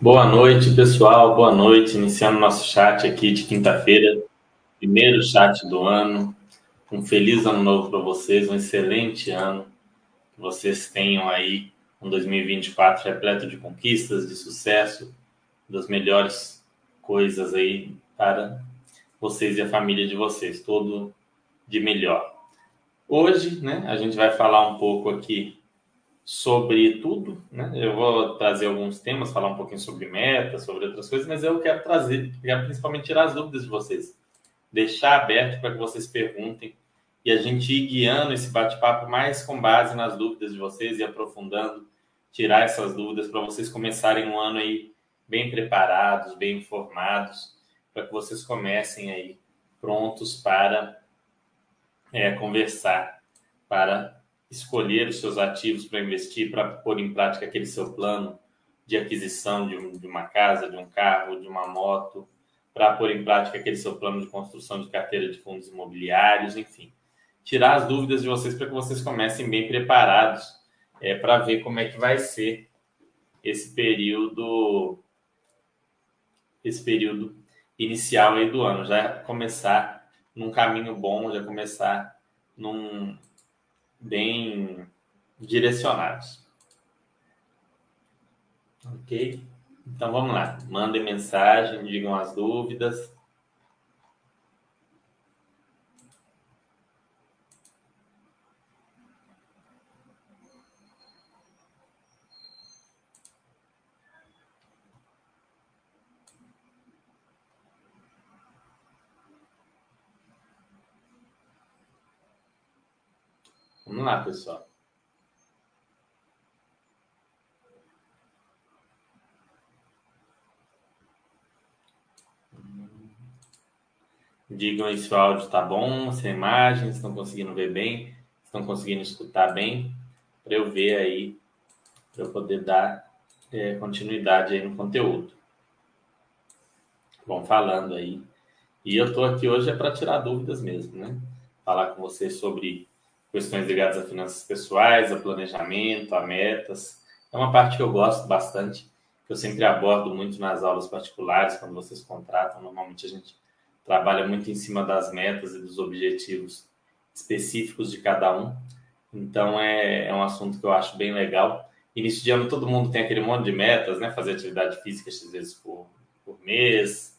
Boa noite, pessoal. Boa noite. Iniciando nosso chat aqui de quinta-feira, primeiro chat do ano. Um feliz ano novo para vocês, um excelente ano. Que vocês tenham aí um 2024 repleto de conquistas, de sucesso, das melhores coisas aí para vocês e a família de vocês, tudo de melhor. Hoje, né, a gente vai falar um pouco aqui sobre tudo, né? Eu vou trazer alguns temas, falar um pouquinho sobre metas, sobre outras coisas, mas eu quero trazer, quero principalmente tirar as dúvidas de vocês, deixar aberto para que vocês perguntem e a gente ir guiando esse bate-papo mais com base nas dúvidas de vocês e aprofundando, tirar essas dúvidas para vocês começarem um ano aí bem preparados, bem informados, para que vocês comecem aí prontos para é, conversar, para escolher os seus ativos para investir, para pôr em prática aquele seu plano de aquisição de, um, de, uma casa, de um carro, de uma moto, para pôr em prática aquele seu plano de construção de carteira de fundos imobiliários, enfim. Tirar as dúvidas de vocês para que vocês comecem bem preparados é, para ver como é que vai ser esse período esse período inicial aí do ano, já começar num caminho bom, já começar num, bem direcionados. Ok? Então vamos lá. Mandem mensagem, digam as dúvidas. Vamos lá, pessoal. Digam aí se o áudio está bom, se a imagem, estão conseguindo ver bem, estão conseguindo escutar bem, para eu ver aí, para eu poder dar é, continuidade aí no conteúdo. Vão falando aí. E eu estou aqui hoje é para tirar dúvidas mesmo, né? Falar com vocês sobre questões ligadas a finanças pessoais, a planejamento, a metas. É uma parte que eu gosto bastante, que eu sempre abordo muito nas aulas particulares, quando vocês contratam. Normalmente a gente trabalha muito em cima das metas e dos objetivos específicos de cada um. Então é, é um assunto que eu acho bem legal. Início de ano todo mundo tem aquele monte de metas, né? Fazer atividade física às vezes por, por mês,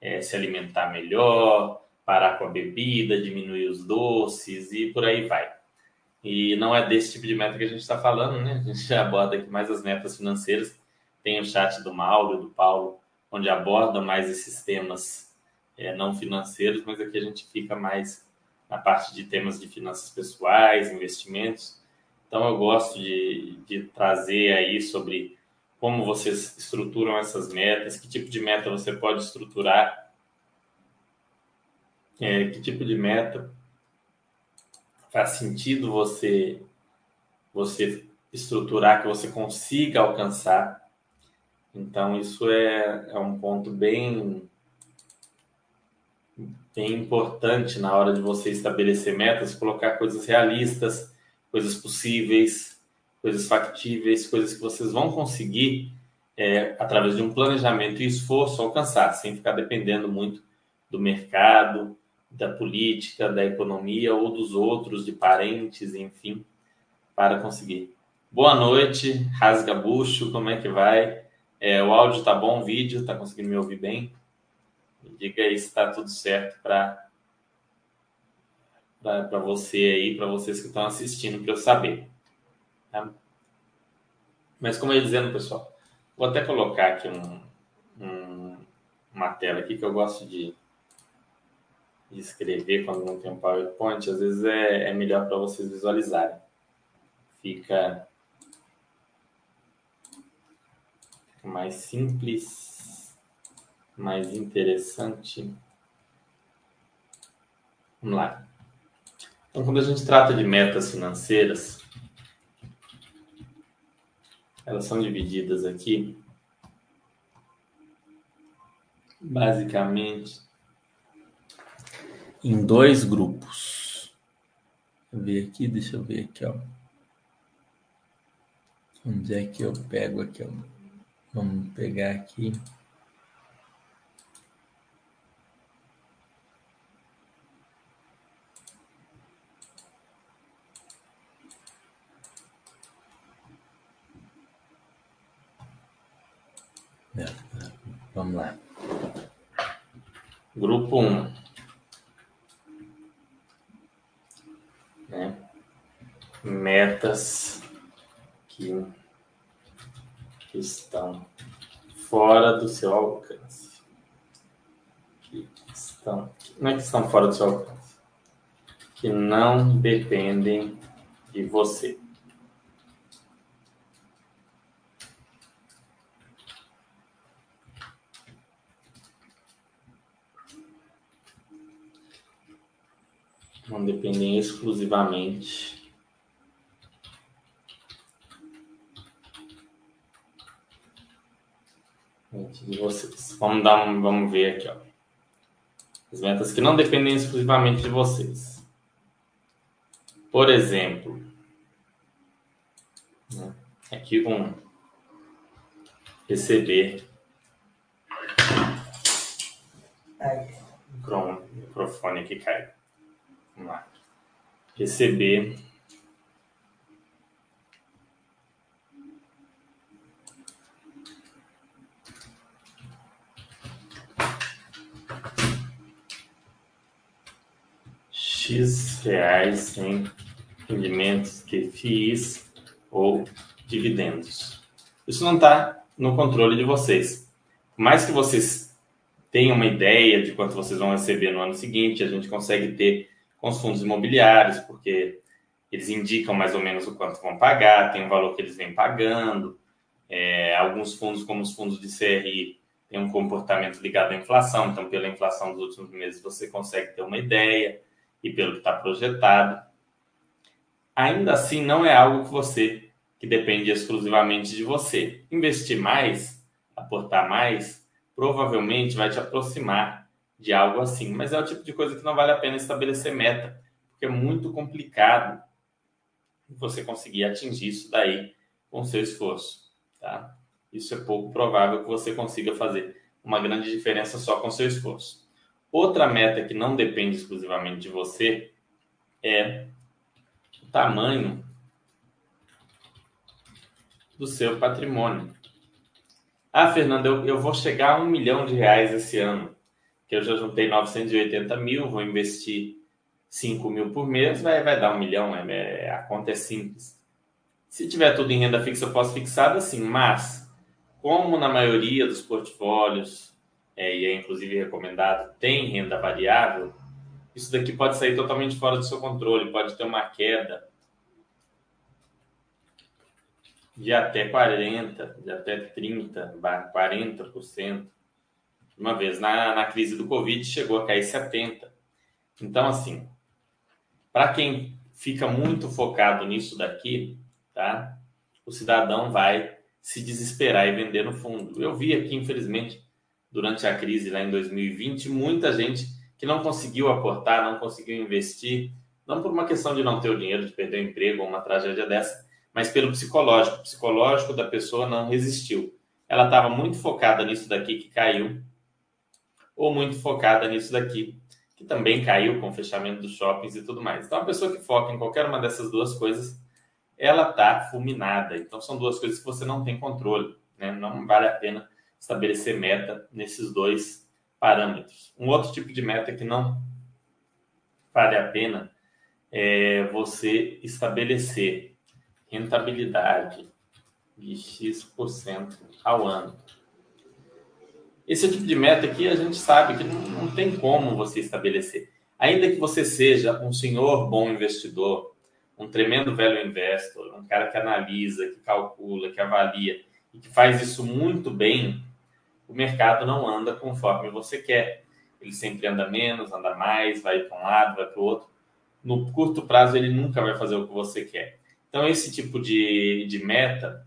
é, se alimentar melhor, parar com a bebida, diminuir os doces e por aí vai. E não é desse tipo de meta que a gente está falando, né? A gente aborda aqui mais as metas financeiras. Tem o chat do Mauro e do Paulo, onde aborda mais esses temas é, não financeiros, mas aqui a gente fica mais na parte de temas de finanças pessoais, investimentos. Então eu gosto de, de trazer aí sobre como vocês estruturam essas metas, que tipo de meta você pode estruturar é, que tipo de meta faz sentido você você estruturar que você consiga alcançar. Então isso é, é um ponto bem bem importante na hora de você estabelecer metas, colocar coisas realistas, coisas possíveis, coisas factíveis, coisas que vocês vão conseguir é, através de um planejamento e esforço alcançar, sem ficar dependendo muito do mercado, da política, da economia ou dos outros, de parentes, enfim, para conseguir. Boa noite, Rasga Bucho, como é que vai? É, o áudio tá bom, o vídeo, tá conseguindo me ouvir bem? Me diga aí se está tudo certo para para você aí, para vocês que estão assistindo, para eu saber. Tá? Mas como eu ia dizendo, pessoal, vou até colocar aqui um, um, uma tela aqui que eu gosto de escrever quando não tem um PowerPoint, às vezes é, é melhor para vocês visualizarem. Fica, fica mais simples, mais interessante. Vamos lá. Então, quando a gente trata de metas financeiras, elas são divididas aqui basicamente em dois grupos. Deixa eu ver aqui, deixa eu ver aqui, ó. Onde é que eu pego aqui, ó? Vamos pegar aqui. Vamos lá. Grupo 1. Um. Né? Metas que, estão fora do seu alcance. Que estão, não é que estão fora do seu alcance. Que não dependem de você. Não dependem exclusivamente de vocês. Vamos dar um, vamos ver aqui, ó. As metas que não dependem exclusivamente de vocês. Por exemplo, né, aqui um receber o microfone aqui caiu. Receber. X reais em rendimentos que FIIs ou dividendos. Isso não está no controle de vocês. Por mais que vocês tenham uma ideia de quanto vocês vão receber no ano seguinte, a gente consegue ter com os fundos imobiliários, porque eles indicam mais ou menos o quanto vão pagar, tem um valor que eles vêm pagando. É, alguns fundos, como os fundos de CRI, têm um comportamento ligado à inflação, então, pela inflação dos últimos meses, você consegue ter uma ideia e pelo que está projetado. Ainda assim, não é algo que você que depende exclusivamente de você. Investir mais, aportar mais, provavelmente vai te aproximar de algo assim. Mas é o tipo de coisa que não vale a pena estabelecer meta, porque é muito complicado você conseguir atingir isso daí com seu esforço, tá? Isso é pouco provável que você consiga fazer uma grande diferença só com seu esforço. Outra meta que não depende exclusivamente de você é o tamanho do seu patrimônio. Ah, Fernando, eu, eu vou chegar a um milhão de reais esse ano que eu já juntei 980 mil, vou investir 5 mil por mês, vai, vai dar um milhão, é, é, a conta é simples. Se tiver tudo em renda fixa, eu posso fixar assim, mas como na maioria dos portfólios, é, e é inclusive recomendado, tem renda variável, isso daqui pode sair totalmente fora do seu controle, pode ter uma queda de até 40%, de até 30%, 40% uma vez na, na crise do Covid chegou a cair 70%. Então, assim, para quem fica muito focado nisso daqui, tá? O cidadão vai se desesperar e vender no fundo. Eu vi aqui, infelizmente, durante a crise lá em 2020, muita gente que não conseguiu aportar, não conseguiu investir, não por uma questão de não ter o dinheiro, de perder o emprego ou uma tragédia dessa, mas pelo psicológico. O psicológico da pessoa não resistiu. Ela estava muito focada nisso daqui que caiu ou muito focada nisso daqui, que também caiu com o fechamento dos shoppings e tudo mais. Então, a pessoa que foca em qualquer uma dessas duas coisas, ela está fulminada. Então, são duas coisas que você não tem controle. Né? Não vale a pena estabelecer meta nesses dois parâmetros. Um outro tipo de meta que não vale a pena é você estabelecer rentabilidade de X% ao ano. Esse tipo de meta aqui a gente sabe que não, não tem como você estabelecer. Ainda que você seja um senhor bom investidor, um tremendo velho investor, um cara que analisa, que calcula, que avalia e que faz isso muito bem, o mercado não anda conforme você quer. Ele sempre anda menos, anda mais, vai para um lado, vai para o outro. No curto prazo, ele nunca vai fazer o que você quer. Então, esse tipo de, de meta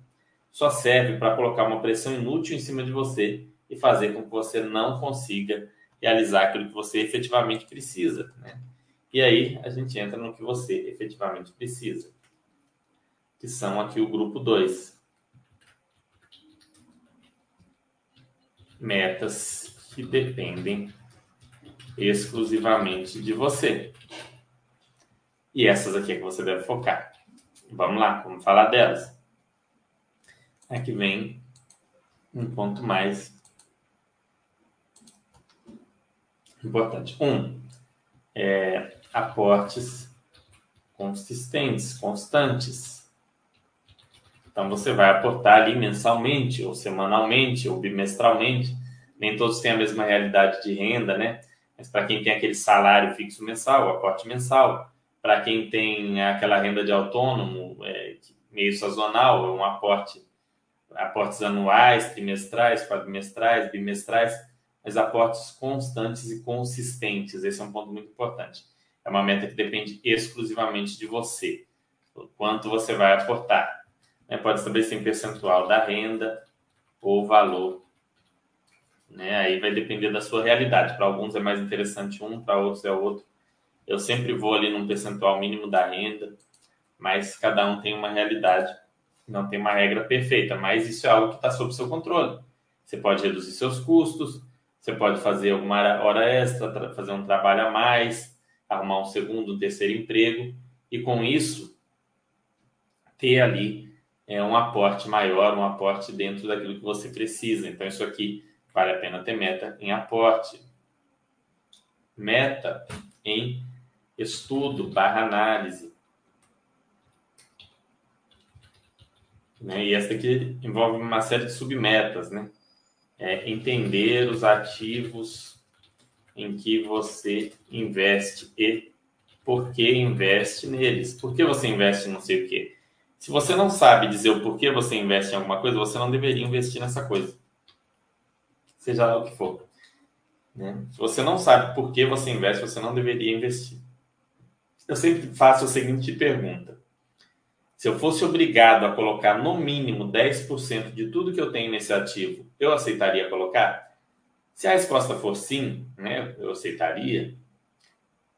só serve para colocar uma pressão inútil em cima de você e fazer com que você não consiga realizar aquilo que você efetivamente precisa. Né? E aí a gente entra no que você efetivamente precisa, que são aqui o grupo 2. metas que dependem exclusivamente de você. E essas aqui é que você deve focar. Vamos lá, vamos falar delas. Aqui vem um ponto mais importante. Um, é, aportes consistentes, constantes. Então você vai aportar ali mensalmente, ou semanalmente, ou bimestralmente. Nem todos têm a mesma realidade de renda, né? Mas para quem tem aquele salário fixo mensal, aporte mensal. Para quem tem aquela renda de autônomo, é, meio sazonal, é um aporte, aportes anuais, trimestrais, quadrimestrais, bimestrais, mas aportes constantes e consistentes. Esse é um ponto muito importante. É uma meta que depende exclusivamente de você. O quanto você vai aportar. Né? Pode estabelecer em percentual da renda ou valor. Né? Aí vai depender da sua realidade. Para alguns é mais interessante um, para outros é outro. Eu sempre vou ali num percentual mínimo da renda, mas cada um tem uma realidade. Não tem uma regra perfeita, mas isso é algo que está sob seu controle. Você pode reduzir seus custos, você pode fazer alguma hora extra, fazer um trabalho a mais, arrumar um segundo, um terceiro emprego e com isso ter ali é, um aporte maior, um aporte dentro daquilo que você precisa. Então isso aqui vale a pena ter meta em aporte, meta em estudo barra análise. Né? E essa aqui envolve uma série de submetas, né? É entender os ativos em que você investe e por que investe neles. Por que você investe em não sei o quê? Se você não sabe dizer o porquê você investe em alguma coisa, você não deveria investir nessa coisa. Seja lá o que for. Né? Se você não sabe por que você investe, você não deveria investir. Eu sempre faço a seguinte pergunta: se eu fosse obrigado a colocar no mínimo 10% de tudo que eu tenho nesse ativo, eu aceitaria colocar? Se a resposta for sim, né, eu aceitaria,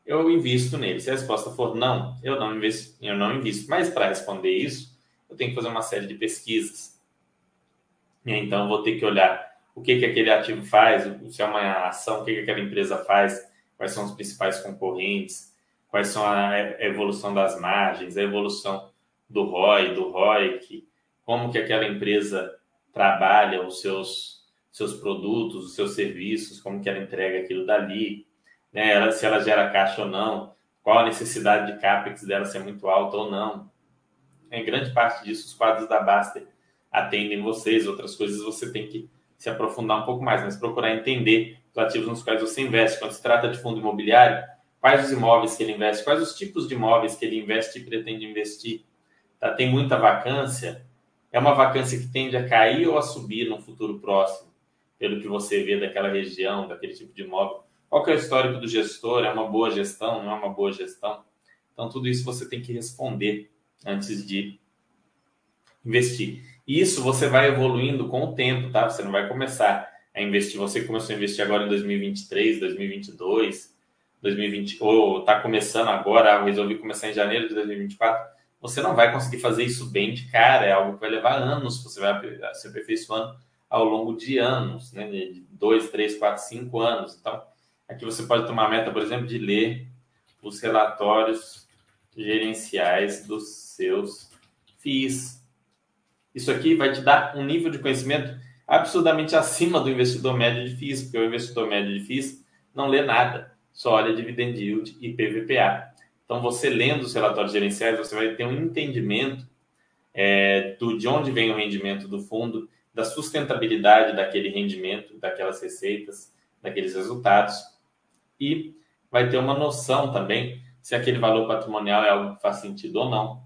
eu invisto nele. Se a resposta for não, eu não invisto. Eu não invisto. Mas para responder isso, eu tenho que fazer uma série de pesquisas. E então eu vou ter que olhar o que, que aquele ativo faz, se é uma ação, o que, que aquela empresa faz, quais são os principais concorrentes, quais são a evolução das margens, a evolução do ROI, do ROIC, como que aquela empresa trabalha os seus, seus produtos, os seus serviços, como que ela entrega aquilo dali, né? ela, se ela gera caixa ou não, qual a necessidade de CAPEX dela ser muito alta ou não. Em grande parte disso, os quadros da Baster atendem vocês, outras coisas você tem que se aprofundar um pouco mais, mas procurar entender os ativos nos quais você investe. Quando se trata de fundo imobiliário, quais os imóveis que ele investe, quais os tipos de imóveis que ele investe e pretende investir? Tem muita vacância, é uma vacância que tende a cair ou a subir no futuro próximo, pelo que você vê daquela região, daquele tipo de imóvel. Qual é o histórico do gestor? É uma boa gestão? Não é uma boa gestão? Então, tudo isso você tem que responder antes de investir. Isso você vai evoluindo com o tempo, tá? Você não vai começar a investir. Você começou a investir agora em 2023, 2022, 2020, ou está começando agora, resolvi começar em janeiro de 2024 você não vai conseguir fazer isso bem de cara, é algo que vai levar anos, você vai se aperfeiçoando ao longo de anos, né? de dois, três, quatro, cinco anos. Então, aqui você pode tomar a meta, por exemplo, de ler os relatórios gerenciais dos seus FIIs. Isso aqui vai te dar um nível de conhecimento absurdamente acima do investidor médio de FIIs, porque o investidor médio de FIIs não lê nada, só olha dividend yield e PVPA. Então, você lendo os relatórios gerenciais, você vai ter um entendimento é, do, de onde vem o rendimento do fundo, da sustentabilidade daquele rendimento, daquelas receitas, daqueles resultados, e vai ter uma noção também se aquele valor patrimonial é algo que faz sentido ou não.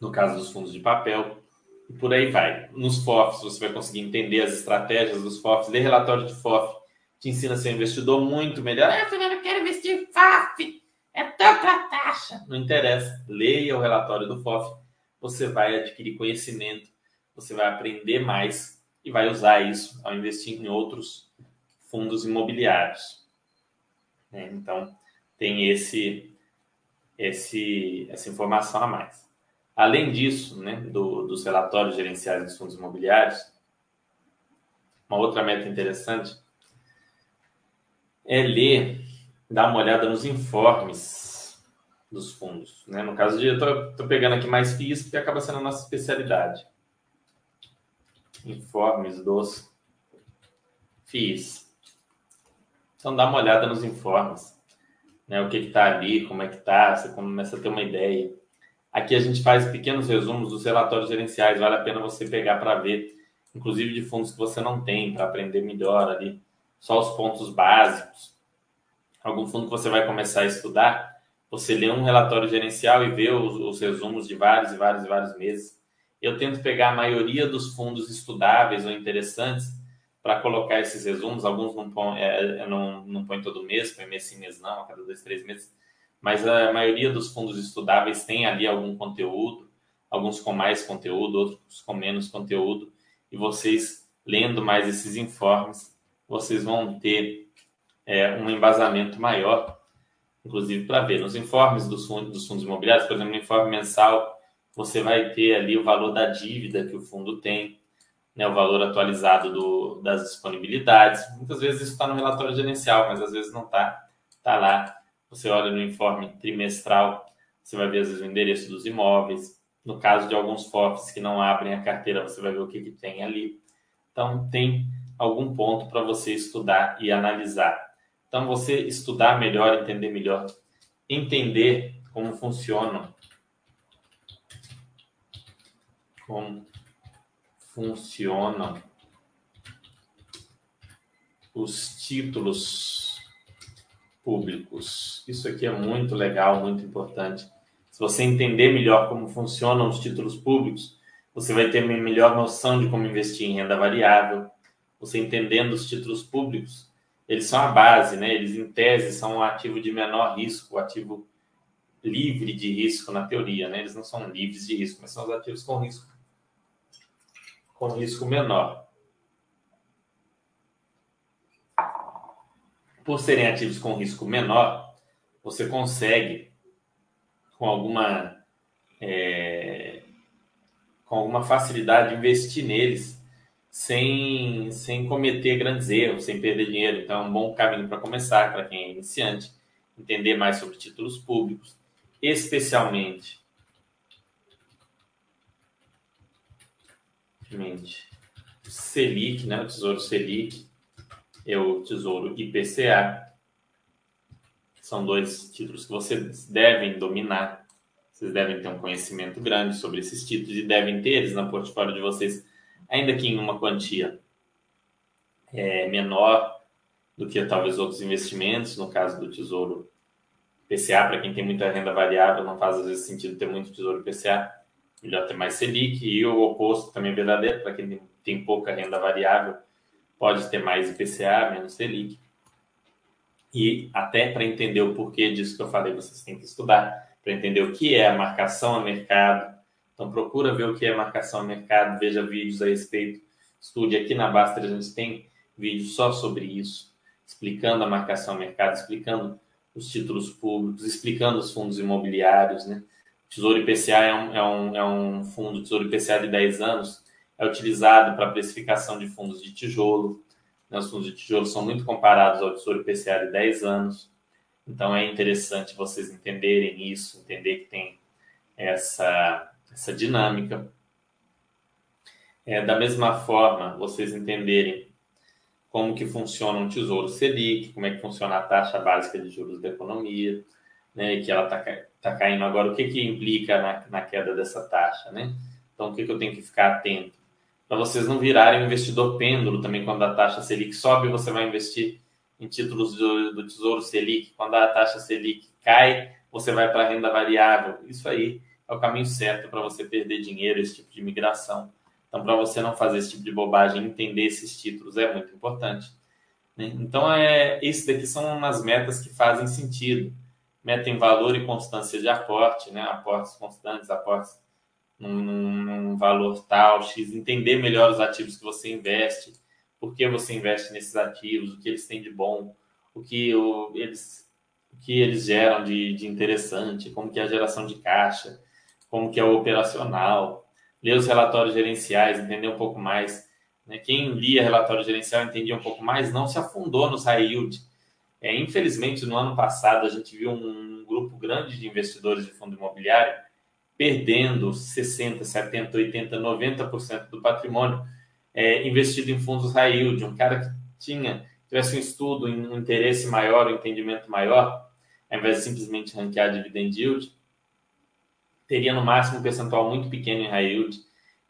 No caso dos fundos de papel, e por aí vai. Nos FOFs, você vai conseguir entender as estratégias dos FOFs, ler relatório de FOF, te ensina a ser investidor muito melhor. Ah, Fernando, eu quero investir em FOF, é tanta taxa. Não interessa, leia o relatório do FOF, você vai adquirir conhecimento, você vai aprender mais e vai usar isso ao investir em outros fundos imobiliários. É, então, tem esse, esse, essa informação a mais. Além disso, né, do, dos relatórios gerenciais dos fundos imobiliários, uma outra meta interessante é ler, dar uma olhada nos informes dos fundos. Né? No caso de, eu estou pegando aqui mais FIIs, porque acaba sendo a nossa especialidade. Informes dos FIIs. Então, dá uma olhada nos informes. Né? O que está ali, como é que está, você começa a ter uma ideia. Aqui a gente faz pequenos resumos dos relatórios gerenciais, vale a pena você pegar para ver, inclusive de fundos que você não tem, para aprender melhor ali só os pontos básicos. Algum fundo que você vai começar a estudar, você lê um relatório gerencial e vê os, os resumos de vários e vários e vários meses. Eu tento pegar a maioria dos fundos estudáveis ou interessantes para colocar esses resumos. Alguns não põem, é, não, não põe todo mês, põe mês sim, mês não, a cada dois, três meses. Mas a maioria dos fundos estudáveis tem ali algum conteúdo, alguns com mais conteúdo, outros com menos conteúdo. E vocês, lendo mais esses informes, vocês vão ter é, um embasamento maior, inclusive para ver nos informes dos fundos, dos fundos imobiliários, por exemplo, no informe mensal, você vai ter ali o valor da dívida que o fundo tem, né, o valor atualizado do, das disponibilidades. Muitas vezes isso está no relatório gerencial, mas às vezes não está. Está lá. Você olha no informe trimestral, você vai ver às vezes o endereço dos imóveis. No caso de alguns FOFs que não abrem a carteira, você vai ver o que, que tem ali. Então, tem algum ponto para você estudar e analisar. Então, você estudar melhor, entender melhor, entender como funcionam, como funcionam os títulos públicos. Isso aqui é muito legal, muito importante. Se você entender melhor como funcionam os títulos públicos, você vai ter uma melhor noção de como investir em renda variável, você entendendo os títulos públicos, eles são a base, né? Eles, em tese, são um ativo de menor risco, o ativo livre de risco na teoria, né? Eles não são livres de risco, mas são os ativos com risco, com risco menor. Por serem ativos com risco menor, você consegue, com alguma, é, com alguma facilidade, investir neles sem, sem cometer grandes erros, sem perder dinheiro. Então, é um bom caminho para começar, para quem é iniciante, entender mais sobre títulos públicos, especialmente Selic, né, o Tesouro Selic e o Tesouro IPCA. São dois títulos que vocês devem dominar. Vocês devem ter um conhecimento grande sobre esses títulos e devem ter eles no portfólio de vocês ainda que em uma quantia é, menor do que talvez outros investimentos, no caso do Tesouro PCA, para quem tem muita renda variável, não faz às vezes sentido ter muito Tesouro PCA, melhor ter mais Selic, e o oposto também é verdadeiro, para quem tem, pouca renda variável, pode ter mais IPCA, menos Selic. E até para entender o porquê disso que eu falei, vocês têm que estudar, para entender o que é a marcação a mercado, então procura ver o que é marcação a mercado, veja vídeos a respeito, estude. Aqui na Baster a gente tem vídeos só sobre isso, explicando a marcação a mercado, explicando os títulos públicos, explicando os fundos imobiliários, né? Tesouro IPCA é um, é um, é um fundo, Tesouro IPCA de 10 anos, é utilizado para precificação de fundos de tijolo. Né? Os fundos de tijolo são muito comparados ao Tesouro IPCA de 10 anos. Então é interessante vocês entenderem isso, entender que tem essa essa dinâmica. É, da mesma forma, vocês entenderem como que funciona um tesouro Selic, como é que funciona a taxa básica de juros da economia, né, que ela está tá caindo agora, o que que implica na, na queda dessa taxa, né? Então, o que, que eu tenho que ficar atento? Para vocês não virarem um investidor pêndulo também, quando a taxa Selic sobe, você vai investir em títulos do, do Tesouro Selic. Quando a taxa Selic cai, você vai para a renda variável. Isso aí é o caminho certo para você perder dinheiro, esse tipo de migração. Então, para você não fazer esse tipo de bobagem, entender esses títulos é muito importante. Né? Então, é, esse daqui são umas metas que fazem sentido. Meta em valor e constância de aporte, né? aportes constantes, aportes num, num, valor tal, X, entender melhor os ativos que você investe, por que você investe nesses ativos, o que eles têm de bom, o que o, eles, o que eles geram de, de interessante, como que é a geração de caixa, como que é o operacional, ler os relatórios gerenciais, entender um pouco mais Né? Quem lia relatório gerencial entendia um pouco mais, não se afundou nos high yield. É, infelizmente, no ano passado, a gente viu um grupo grande de investidores de fundo imobiliário perdendo 60%, 70%, 80%, 90% do patrimônio é, investido em fundos high yield. Um cara que tinha, tivesse um estudo, um interesse maior, um entendimento maior, ao invés de simplesmente ranquear dividend yield, teria no máximo um percentual muito pequeno em high yield,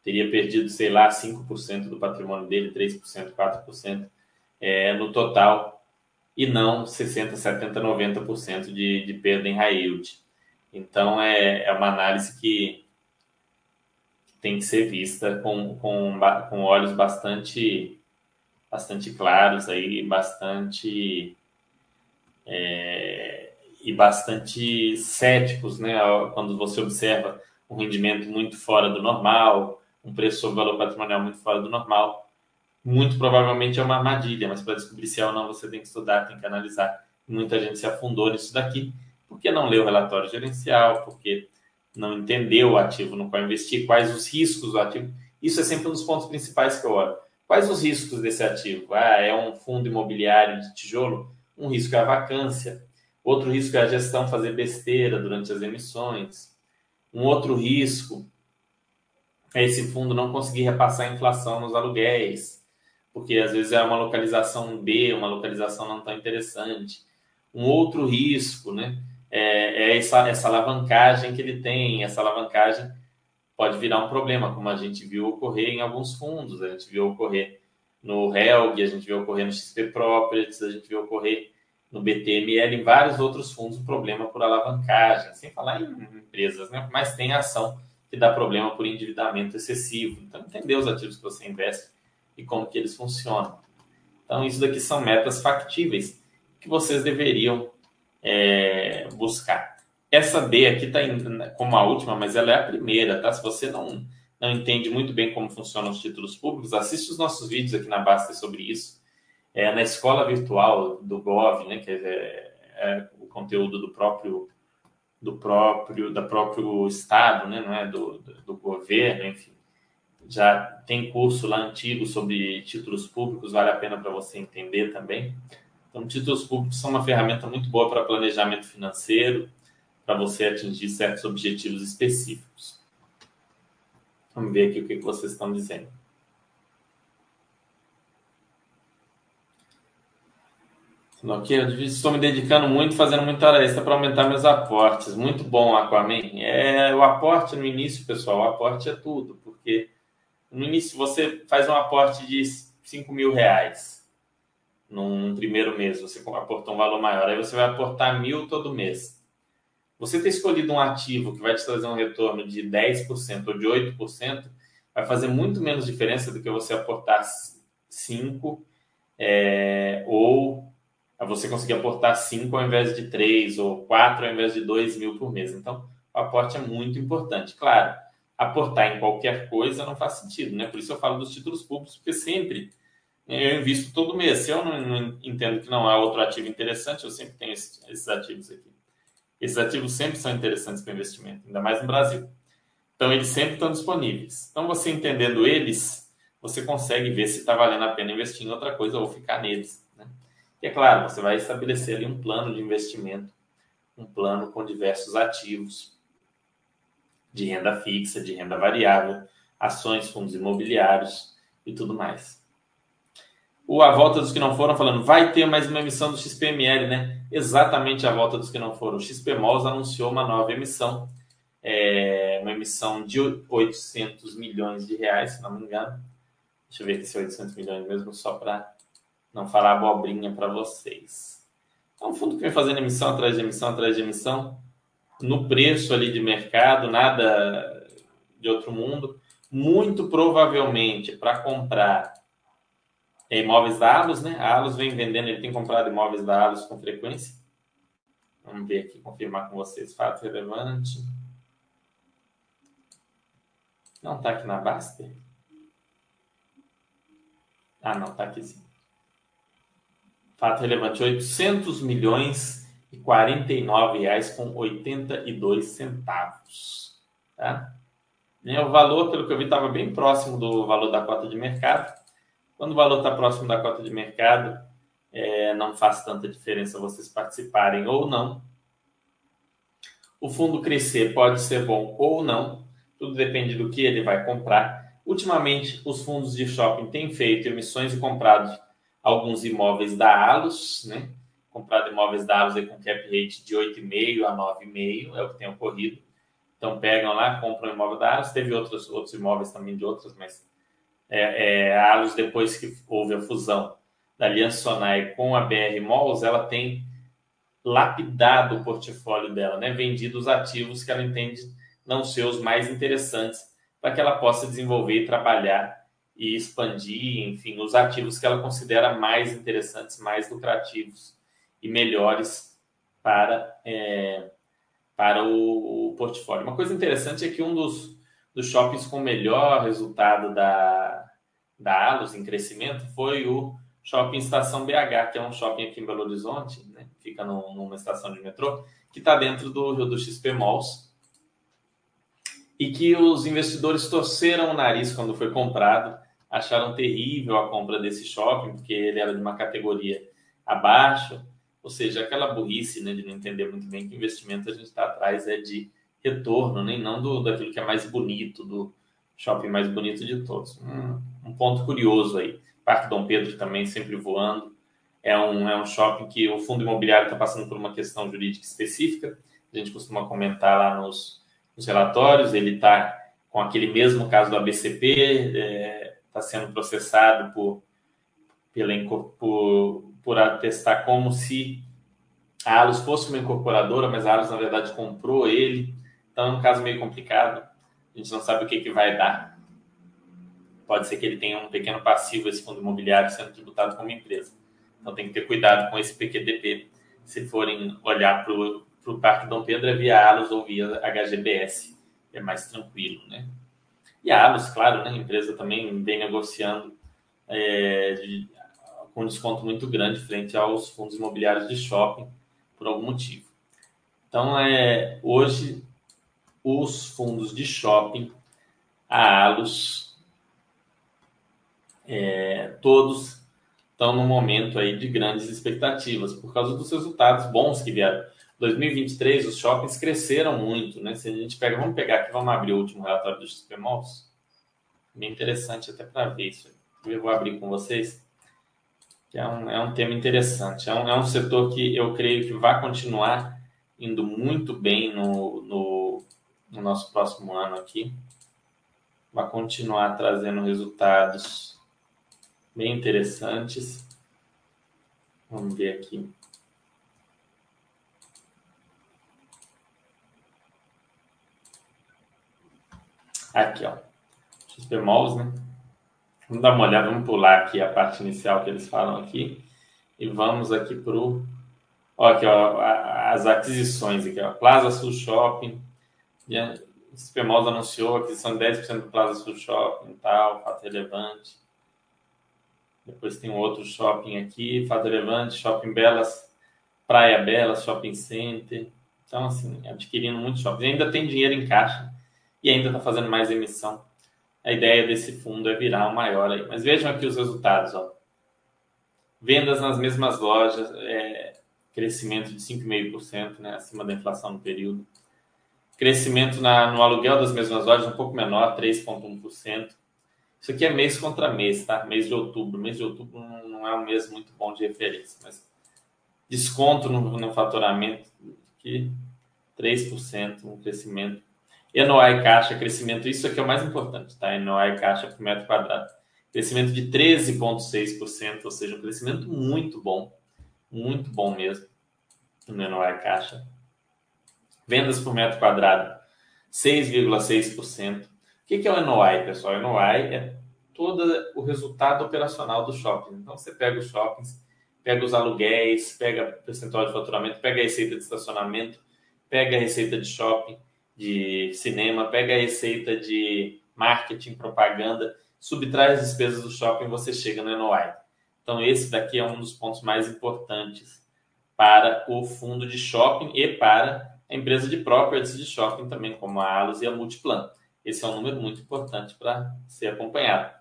teria perdido, sei lá, 5% do patrimônio dele, 3%, 4% é, no total, e não 60%, 70%, 90% de, de perda em high yield. Então, é, é uma análise que tem que ser vista com, com, com olhos bastante, bastante claros aí, bastante é, e bastante céticos, né? Quando você observa um rendimento muito fora do normal, um preço sobre valor patrimonial muito fora do normal, muito provavelmente é uma armadilha, mas para descobrir se é ou não você tem que estudar, tem que analisar. Muita gente se afundou nisso daqui porque não leu o relatório gerencial, porque não entendeu o ativo no qual investir, quais os riscos do ativo. Isso é sempre um dos pontos principais que eu olho. Quais os riscos desse ativo? Ah, é um fundo imobiliário de tijolo? Um risco é a vacância. Outro risco é a gestão fazer besteira durante as emissões. Um outro risco é esse fundo não conseguir repassar a inflação nos aluguéis, porque às vezes é uma localização B, uma localização não tão interessante. Um outro risco, né? é, é essa, essa alavancagem que ele tem. Essa alavancagem pode virar um problema, como a gente viu ocorrer em alguns fundos. A gente viu ocorrer no Helg, a gente viu ocorrer no XP Properties, a gente viu ocorrer no BTML, em vários outros fundos, o problema por alavancagem, sem falar em empresas, né? Mas tem ação que dá problema por endividamento excessivo. Então, entender os ativos que você investe e como que eles funcionam. Então, isso daqui são metas factíveis que vocês deveriam é, buscar. Essa B aqui está como a última, mas ela é a primeira, tá? Se você não, não entende muito bem como funcionam os títulos públicos, assiste os nossos vídeos aqui na Basta sobre isso. É, na escola virtual do Gov, né, que é, é o conteúdo do próprio do próprio da próprio estado, né, não é do, do, governo, enfim. Já tem curso lá antigo sobre títulos públicos, vale a pena para você entender também. Então, títulos públicos são uma ferramenta muito boa para planejamento financeiro, para você atingir certos objetivos específicos. Vamos ver aqui o que vocês estão dizendo. Ok, eu estou me dedicando muito, fazendo muita hora extra para aumentar meus aportes. Muito bom, Aquaman. É, o aporte no início, pessoal, o aporte é tudo, porque no início você faz um aporte de 5 mil reais num primeiro mês, você aportou um valor maior, aí você vai aportar mil todo mês. Você ter escolhido um ativo que vai te trazer um retorno de 10% ou de 8%, vai fazer muito menos diferença do que você aportar 5 é, ou você conseguir aportar 5 ao invés de 3 ou 4 ao invés de 2 mil por mês. Então, o aporte é muito importante. Claro, aportar em qualquer coisa não faz sentido, né? Por isso eu falo dos títulos públicos, porque sempre eu invisto todo mês. Se eu não, não, entendo que não há outro ativo interessante, eu sempre tenho esses, esses ativos aqui. Esses ativos sempre são interessantes para investimento, ainda mais no Brasil. Então, eles sempre estão disponíveis. Então, você entendendo eles, você consegue ver se está valendo a pena investir em outra coisa ou ficar neles. E é claro, você vai estabelecer ali um plano de investimento, um plano com diversos ativos de renda fixa, de renda variável, ações, fundos imobiliários e tudo mais o A Volta dos que não foram falando, vai ter mais uma emissão do XPML, né? Exatamente a volta dos que não foram. O XP Malls anunciou uma nova emissão, é, uma emissão de 800 milhões de reais, se não me engano. Deixa eu ver se é 800 milhões mesmo, só para não falar abobrinha para vocês. É um fundo que vem fazendo emissão atrás de emissão atrás de emissão, no preço ali de mercado, nada de outro mundo. Muito provavelmente para comprar imóveis da Alus, né? A Alus vem vendendo, ele tem comprado imóveis da Alus com frequência. Vamos ver aqui, confirmar com vocês. Fato relevante. Não está aqui na Baster? Ah, não, está aqui sim. Fato relevante, 800 milhões e 49 reais com 82 centavos. Tá? E o valor, pelo que eu vi, estava bem próximo do valor da cota de mercado Quando o valor está próximo da cota de mercado, é, não faz tanta diferença vocês participarem ou não. O fundo crescer pode ser bom ou não, tudo depende do que ele vai comprar. Ultimamente, os fundos de shopping têm feito emissões e comprado alguns imóveis da Alus, né? Comprado imóveis da Alus com cap rate de 8,5 a 9,5, é o que tem ocorrido. Então, pegam lá, compram o imóvel da Alus. Teve outros, outros imóveis também de outras, mas é, é, a Alus, depois que houve a fusão da Aliança Sonai com a BR Malls, ela tem lapidado o portfólio dela, né? vendido os ativos que ela entende não ser os mais interessantes para que ela possa desenvolver e trabalhar e expandir, enfim, os ativos que ela considera mais interessantes, mais lucrativos e melhores para, é, para o, o, portfólio. Uma coisa interessante é que um dos, dos shoppings com melhor resultado da, da Alus em crescimento foi o Shopping Estação BH, que é um shopping aqui em Belo Horizonte, né? fica no, numa estação de metrô, que está dentro do, do XP Malls, e que os investidores torceram o nariz quando foi comprado, acharam terrível a compra desse shopping, porque ele era de uma categoria abaixo, ou seja, aquela burrice né, de não entender muito bem que investimento a gente está atrás é de retorno, nem né, não do, daquilo que é mais bonito, do shopping mais bonito de todos. Um, um ponto curioso aí. Parque Dom Pedro também sempre voando. É um, é um shopping que o fundo imobiliário está passando por uma questão jurídica específica. A gente costuma comentar lá nos, nos relatórios. Ele está com aquele mesmo caso do ABCP, é, tá sendo processado por, pela, por, por atestar como se a Alus fosse uma incorporadora, mas a Alus, na verdade, comprou ele. Então, é um caso meio complicado. A gente não sabe o que, que vai dar pode ser que ele tenha um pequeno passivo, esse fundo imobiliário, sendo tributado como empresa. Então tem que ter cuidado com esse PQDP. Se forem olhar para o Parque Dom Pedro, é via Alus ou via HGBS. É mais tranquilo, né? E a Alus, claro, né? a empresa também vem negociando é, de, com desconto muito grande frente aos fundos imobiliários de shopping, por algum motivo. Então, é, hoje, os fundos de shopping, a Alus é, todos estão num momento aí de grandes expectativas por causa dos resultados bons que vieram. 2023 os shoppings cresceram muito, né? Se a gente pega, vamos pegar aqui, vamos abrir o último relatório dos XP Malls. Bem interessante até para ver isso. Eu vou abrir com vocês. Que é um, é um tema interessante. É um, é um setor que eu creio que vai continuar indo muito bem no, no, no nosso próximo ano aqui. Vai continuar trazendo resultados bem interessantes. Vamos ver aqui. Aqui, ó. XP Malls, né? Vamos dar uma olhada, vamos pular aqui a parte inicial que eles falam aqui. E vamos aqui para o. Aqui, ó, as aquisições aqui, ó. Plaza Sul Shopping. O XP Malls anunciou aquisição de 10% do Plaza Sul Shopping e tal, fato relevante. Depois tem um outro shopping aqui, Fato Levante, Shopping Belas, Praia Belas, Shopping Center. Então, assim, adquirindo muitos shoppings. E ainda tem dinheiro em caixa e ainda está fazendo mais emissão. A ideia desse fundo é virar o maior aí. Mas vejam aqui os resultados, ó. Vendas nas mesmas lojas, é, crescimento de 5,5%, né, acima da inflação no período. Crescimento na, no aluguel das mesmas lojas um pouco menor, 3,1%. Isso aqui é mês contra mês, tá? Mês de outubro. Mês de outubro não é um mês muito bom de referência, mas desconto no, no faturamento aqui, 3%, um crescimento. NOI caixa, crescimento, isso aqui é o mais importante, tá? NOI caixa por metro quadrado. Crescimento de 13,6%, ou seja, um crescimento muito bom, muito bom mesmo no NOI caixa. Vendas por metro quadrado, 6,6% que, que é o NOI, pessoal? O NOI é todo o resultado operacional do shopping. Então, você pega os shoppings, pega os aluguéis, pega percentual de faturamento, pega a receita de estacionamento, pega a receita de shopping, de cinema, pega a receita de marketing, propaganda, subtrai as despesas do shopping você chega no NOI. Então, esse daqui é um dos pontos mais importantes para o fundo de shopping e para a empresa de properties de shopping também, como a Alus e a Multiplan. Esse é um número muito importante para ser acompanhado.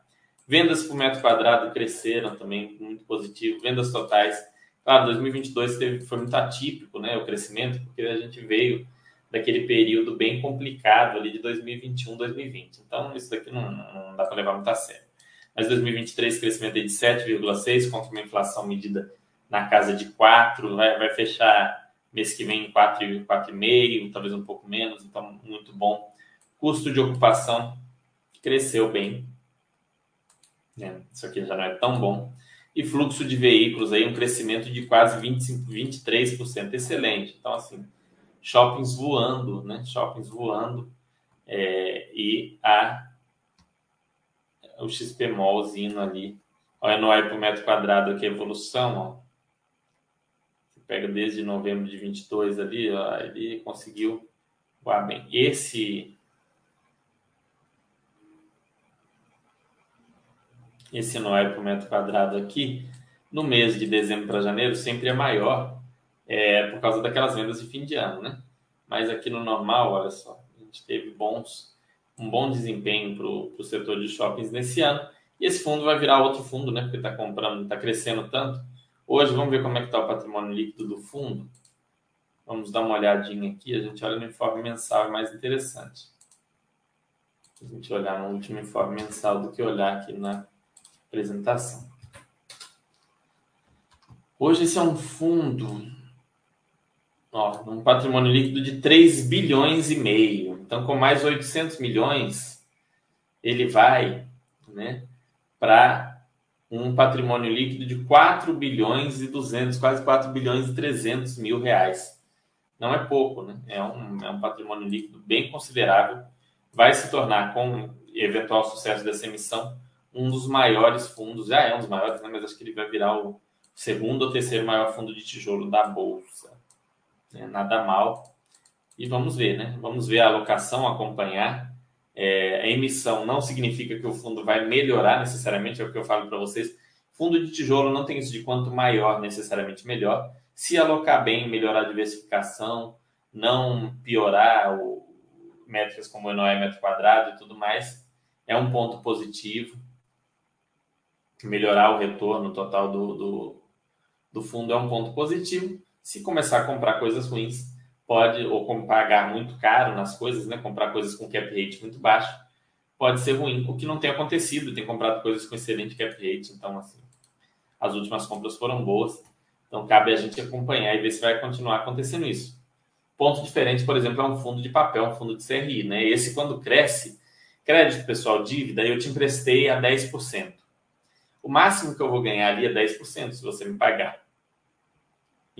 Vendas por metro quadrado cresceram também, muito positivo. Vendas totais. Claro, 2022 teve, foi muito atípico né, o crescimento, porque a gente veio daquele período bem complicado ali de 2021, 2020. Então, isso daqui não, não dá para levar muito a sério. Mas 2023, crescimento de 7,6, contra uma inflação medida na casa de 4, vai, vai fechar mês que vem em 4,5, talvez um pouco menos, então muito bom. Custo de ocupação cresceu bem. Né? Isso aqui já não é tão bom. E fluxo de veículos aí, um crescimento de quase 25, 23%, excelente. Então, assim, shoppings voando, né? Shoppings voando. É, e a o XP Mallzinho ali. Olha no ar por metro quadrado aqui a evolução, ó. Você pega desde novembro de 22 ali, ó, ele conseguiu voar bem. Esse esse Noé por metro quadrado aqui, no mês de dezembro para janeiro, sempre é maior é, por causa daquelas vendas de fim de ano, né? Mas aqui no normal, olha só, a gente teve bons, um bom desempenho para o setor de shoppings nesse ano. E esse fundo vai virar outro fundo, né? Porque está comprando, está crescendo tanto. Hoje, vamos ver como é que está o patrimônio líquido do fundo. Vamos dar uma olhadinha aqui. A gente olha no informe mensal, é mais interessante. A gente olhar no último informe mensal do que olhar aqui na apresentação. Hoje esse é um fundo Ó, um patrimônio líquido de 3 bilhões e meio. Então, com mais 800 milhões, ele vai né, para um patrimônio líquido de 4 bilhões e 200, quase 4 bilhões e 300 mil reais. Não é pouco, né? É um, é um patrimônio líquido bem considerável. Vai se tornar, com eventual sucesso dessa emissão, um dos maiores fundos. Já é um dos maiores, né? mas acho que ele vai virar o segundo ou terceiro maior fundo de tijolo da Bolsa né? nada mal. E vamos ver, né? Vamos ver a alocação, acompanhar. É, a emissão não significa que o fundo vai melhorar necessariamente, é o que eu falo para vocês. Fundo de tijolo não tem isso de quanto maior, necessariamente melhor. Se alocar bem, melhorar a diversificação, não piorar o, métricas como NOE metro quadrado e tudo mais, é um ponto positivo. Melhorar o retorno total do, do, do fundo é um ponto positivo. Se começar a comprar coisas ruins, pode, ou pagar muito caro nas coisas, né? comprar coisas com cap rate muito baixo, pode ser ruim. O que não tem acontecido, tem comprado coisas com excelente cap rate, então, assim, as últimas compras foram boas. Então, cabe a gente acompanhar e ver se vai continuar acontecendo isso. Ponto diferente, por exemplo, é um fundo de papel, um fundo de CRI, né? Esse, quando cresce, crédito pessoal, dívida, eu te emprestei a 10%. O máximo que eu vou ganhar ali é 10%, se você me pagar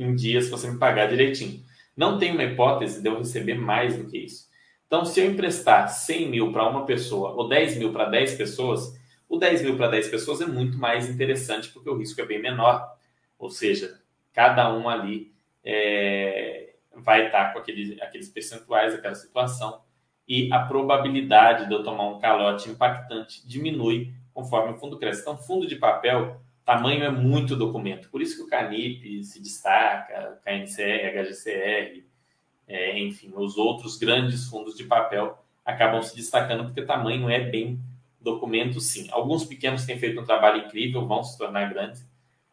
em dias se você me pagar direitinho. Não tem uma hipótese de eu receber mais do que isso. Então, se eu emprestar 100 mil para uma pessoa ou 10 mil para 10 pessoas, o 10 mil para 10 pessoas é muito mais interessante porque o risco é bem menor. Ou seja, cada um ali é, vai estar com aqueles, aqueles percentuais, aquela situação, e a probabilidade de eu tomar um calote impactante diminui conforme o fundo cresce. Então, fundo de papel tamanho é muito documento. Por isso que o Canip se destaca, KNCR, HGCR, é, enfim, os outros grandes fundos de papel acabam se destacando porque tamanho é bem documento, sim. Alguns pequenos têm feito um trabalho incrível, vão se tornar grandes,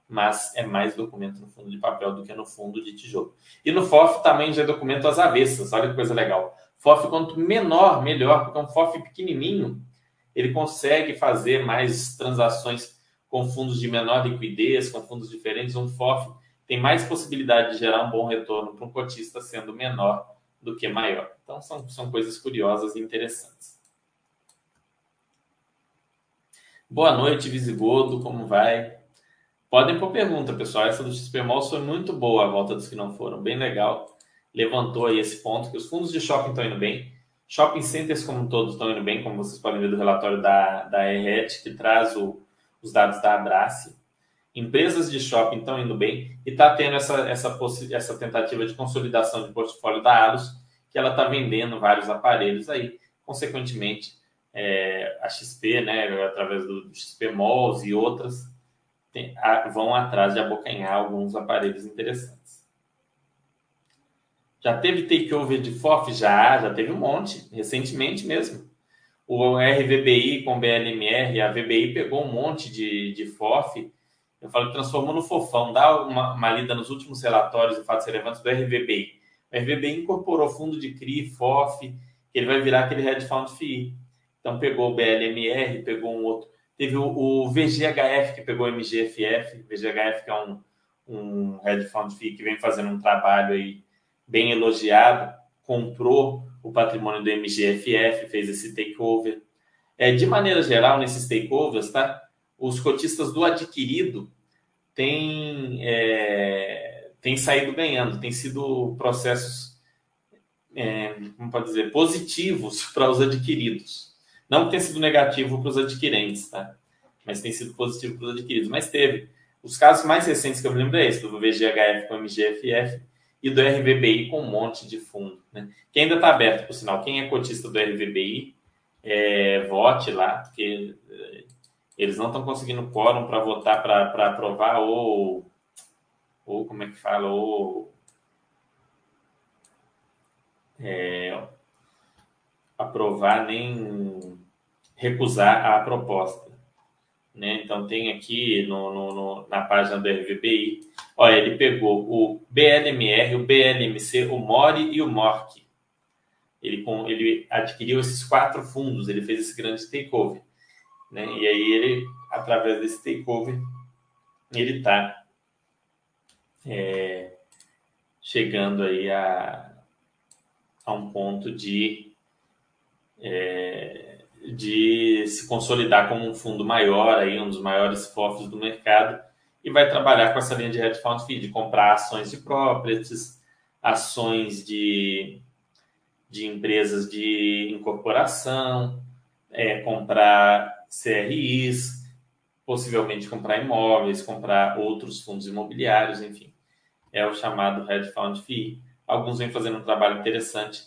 mas é mais documento no fundo de papel do que no fundo de tijolo. E no FOF também já é documento às avessas, olha que coisa legal. FOF, quanto menor, melhor, porque um FOF pequenininho, ele consegue fazer mais transações com fundos de menor liquidez, com fundos diferentes, um FOF tem mais possibilidade de gerar um bom retorno para um cotista sendo menor do que maior. Então, são, são coisas curiosas e interessantes. Boa noite, Visigodo, como vai? Podem pôr pergunta, pessoal. Essa do XP Malls foi muito boa, a volta dos que não foram, bem legal. Levantou aí esse ponto que os fundos de shopping estão indo bem. Shopping centers como todos estão indo bem, como vocês podem ver do relatório da, da ERET, que traz o, os dados da Abrace. Empresas de shopping estão indo bem e está tendo essa, essa, essa tentativa de consolidação de portfólio da Alus, que ela está vendendo vários aparelhos aí. Consequentemente, é, a XP, né, através do, XP Malls e outras, tem, a, vão atrás de abocanhar alguns aparelhos interessantes. Já teve takeover de FOF? Já, já teve um monte, recentemente mesmo. O RVBI com BLMR, a VBI pegou um monte de, de FOF, eu falo transformou no fofão. Dá uma, uma lida nos últimos relatórios e fatos relevantes do RVBI. O RVBI incorporou fundo de CRI, FOF, que ele vai virar aquele Red Fund FII. Então pegou o BLMR, pegou um outro. Teve o, o VGHF que pegou o MGFF. VGHF que é um, um Red Fund FII que vem fazendo um trabalho aí bem elogiado. Comprou o patrimônio do MGFF, fez esse takeover. É, de maneira geral, nesses takeovers, tá? os cotistas do adquirido têm, é, têm saído ganhando, têm sido processos, é, como pode dizer, positivos para os adquiridos. Não tem sido negativo para os adquirentes, tá? mas tem sido positivo para os adquiridos. Mas teve. Os casos mais recentes que eu me lembro é esse, do VGHF com o MGFF, e do RVBI com um monte de fundo. Né? Que ainda está aberto, por sinal. Quem é cotista do RVBI, é, vote lá, porque é, eles não estão conseguindo quórum para votar para aprovar ou, ou como é que fala, ou é, aprovar nem recusar a proposta. Né? Então tem aqui no, no, no, na página do RVBI Olha, ele pegou o BLMR, o BLMC, o MORI e o MORC. Ele, com, ele adquiriu esses quatro fundos, ele fez esse grande takeover. Né? E aí ele, através desse takeover, ele está é, chegando aí a, a um ponto de, é, de se consolidar como um fundo maior, aí, um dos maiores FOFs do mercado, e vai trabalhar com essa linha de hedge fund fee, de comprar ações de properties, ações de, de empresas de incorporação, é, comprar CRIs, possivelmente comprar imóveis, comprar outros fundos imobiliários, enfim. É o chamado hedge fund fee. Alguns vêm fazendo um trabalho interessante.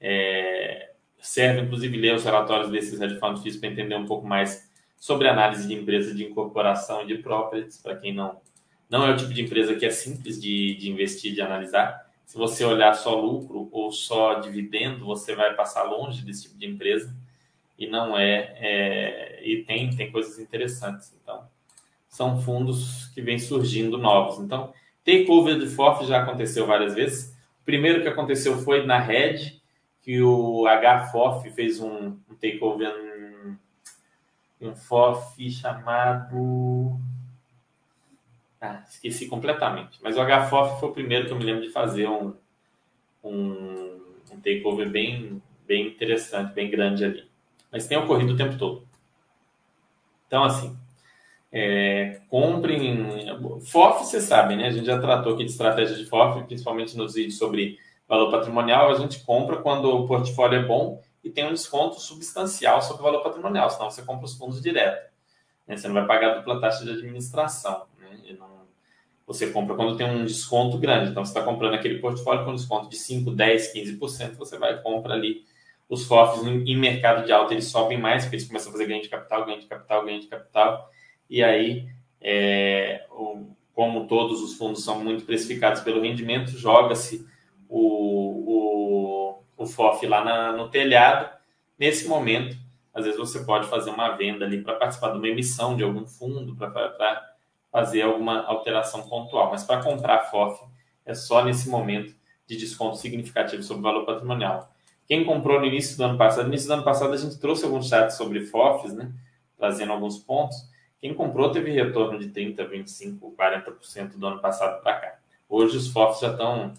É, serve, inclusive, ler os relatórios desses hedge fund fees para entender um pouco mais sobre análise de empresa de incorporação e de properties, para quem não não é o tipo de empresa que é simples de, de investir, de analisar. Se você olhar só lucro ou só dividendo, você vai passar longe desse tipo de empresa e não é, é e tem tem coisas interessantes. Então, são fundos que vêm surgindo novos. Então, takeover de FOF já aconteceu várias vezes. O primeiro que aconteceu foi na Red, que o HFOF fez um, um takeover um FOF chamado. Ah, esqueci completamente. Mas o HFOF foi o primeiro que eu me lembro de fazer um, um, um takeover bem, bem interessante, bem grande ali. Mas tem ocorrido o tempo todo. Então, assim, é, comprem. FOF, você sabe, né? A gente já tratou aqui de estratégia de FOF, principalmente nos vídeos sobre valor patrimonial. A gente compra quando o portfólio é bom e tem um desconto substancial sobre o valor patrimonial, senão você compra os fundos direto. Né? Você não vai pagar dupla taxa de administração. Né? Não... Você compra quando tem um desconto grande. Então, você está comprando aquele portfólio com desconto de 5, 10, 15%, você vai e compra ali os FOFs em mercado de alta, eles sobem mais, porque eles começam a fazer ganho de capital, ganho de capital, ganho de capital. E aí, é, como todos os fundos são muito precificados pelo rendimento, joga-se o, o o FOF lá na, no telhado. Nesse momento, às vezes você pode fazer uma venda ali para participar de uma emissão de algum fundo, para fazer alguma alteração pontual. Mas para comprar FOF é só nesse momento de desconto significativo sobre o valor patrimonial. Quem comprou no início do ano passado, no início do ano passado a gente trouxe alguns chats sobre FOFs, né? Trazendo alguns pontos. Quem comprou teve retorno de 30, 25, 40% do ano passado para cá. Hoje os FOFs já estão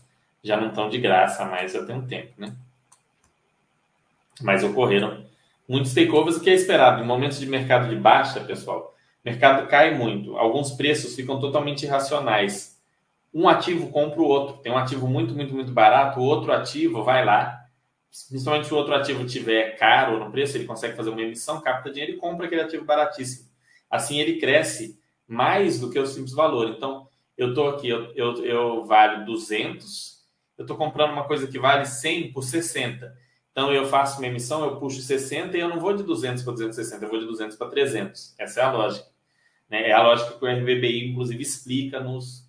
já não estão de graça mais, tem um tempo, né? mas ocorreram muitos takeovers, o que é esperado. Em momentos de mercado de baixa, pessoal, o mercado cai muito, alguns preços ficam totalmente irracionais. Um ativo compra o outro. Tem um ativo muito, muito, muito barato, o outro ativo vai lá, principalmente se o outro ativo tiver caro no preço, ele consegue fazer uma emissão, capta dinheiro e compra aquele ativo baratíssimo. Assim ele cresce mais do que o simples valor. Então, eu estou aqui, eu, eu, eu vale 200, eu estou comprando uma coisa que vale 100 por 60 então, eu faço uma emissão, eu puxo 60 e eu não vou de 200 para 260, eu vou de 200 para 300. Essa é a lógica. Né? É a lógica que o RVBI, inclusive, explica nos,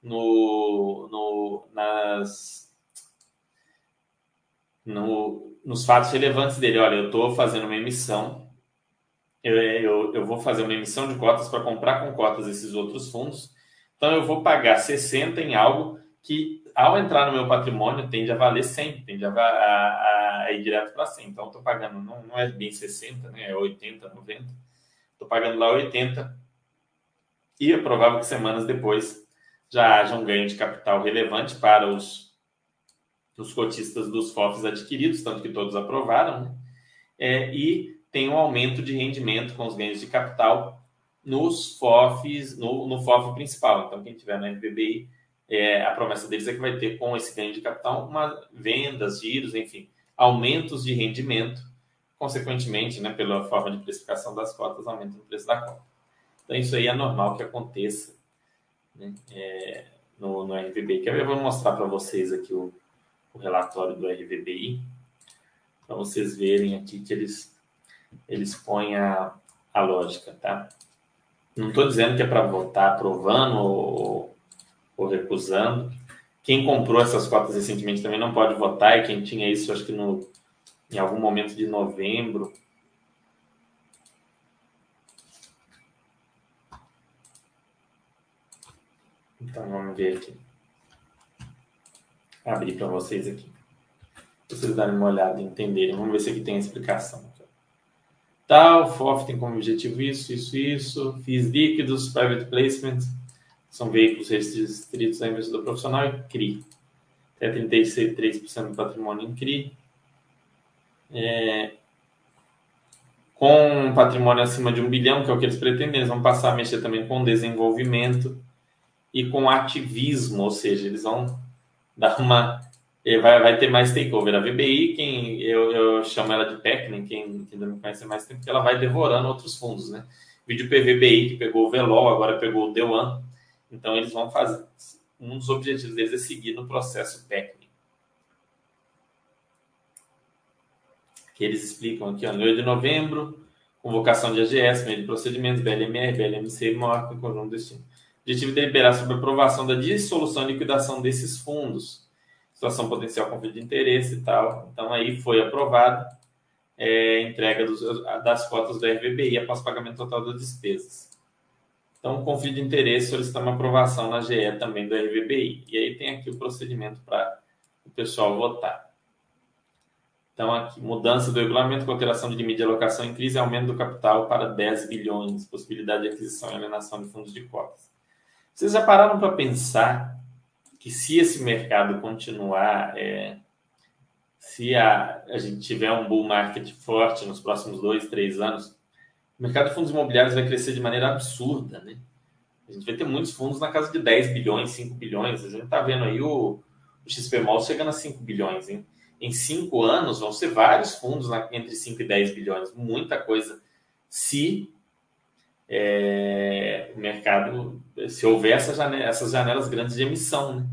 no, no, nas, no, nos fatos relevantes dele. Olha, eu estou fazendo uma emissão, eu, eu, eu vou fazer uma emissão de cotas para comprar com cotas esses outros fundos, então eu vou pagar 60 em algo que, ao entrar no meu patrimônio, tende a valer 100, tende a, a, a ir direto para 100. Então, estou pagando, não, não é bem 60, né? é 80, 90. Estou pagando lá 80 e é provável que semanas depois já haja um ganho de capital relevante para os, os cotistas dos FOFs adquiridos, tanto que todos aprovaram, né? é, e tem um aumento de rendimento com os ganhos de capital nos FOFs, no, no FOF principal. Então, quem tiver no RBBI, é, a promessa deles é que vai ter com esse ganho de capital uma vendas, giros, enfim, aumentos de rendimento, consequentemente, né, pela forma de precificação das cotas, aumento no preço da cota. Então, isso aí é normal que aconteça né, é, no, no RVBI. Quer ver? Eu vou mostrar para vocês aqui o, o relatório do RVBI, para vocês verem aqui que eles, eles põem a, a lógica, tá? Não estou dizendo que é para votar aprovando ou, ou recusando. Quem comprou essas cotas recentemente também não pode votar, e quem tinha isso, acho que no, em algum momento de novembro, Então vamos ver aqui. Abrir para vocês aqui. Pra vocês darem uma olhada e entenderem. Vamos ver se aqui tem a explicação. Tal, FOF tem como objetivo isso, isso, isso. FIIs líquidos, private placement, são veículos restritos a investidor profissional e CRI. Até 33% do patrimônio em CRI. É, com um patrimônio acima de um bilhão, que é o que eles pretendem, eles vão passar a mexer também com desenvolvimento e com ativismo, ou seja, eles vão dar uma. Vai, vai ter mais takeover. A VBI, quem eu, eu chamo ela de PEC, né? quem, ainda não conhece mais tempo, que ela vai devorando outros fundos, né? Vídeo PVBI, que pegou o Velol, agora pegou o Deuan. Então, eles vão fazer. Um dos objetivos deles é seguir no processo técnico. Que eles explicam aqui, ó, no 8 de novembro, convocação de AGS, meio de procedimentos, BLMR, BLMC o conjunto destino objetivo de deliberar sobre a aprovação da dissolução e liquidação desses fundos, situação potencial conflito de interesse e tal. Então, aí foi aprovado é, entrega dos, das cotas do RVBI após pagamento total das despesas. Então, conflito de interesse solicitar uma aprovação na GE também do RVBI. E aí tem aqui o procedimento para o pessoal votar. Então, aqui, mudança do regulamento com alteração de limite de alocação em crise aumento do capital para 10 bilhões, possibilidade de aquisição e alienação de fundos de cotas. Vocês já pararam para pensar que se esse mercado continuar, é, se a, a gente tiver um bull market forte nos próximos dois, três anos, mercado de fundos imobiliários vai crescer de maneira absurda, né? A gente vai ter muitos fundos na casa de 10 bilhões, 5 bilhões. A gente está vendo aí o, o XPMOL chegando a 5 bilhões. Hein? Em cinco anos vão ser vários fundos na, entre 5 e 10 bilhões. Muita coisa. Se é, o mercado, se houver essa janela, essas janelas grandes de emissão. Né?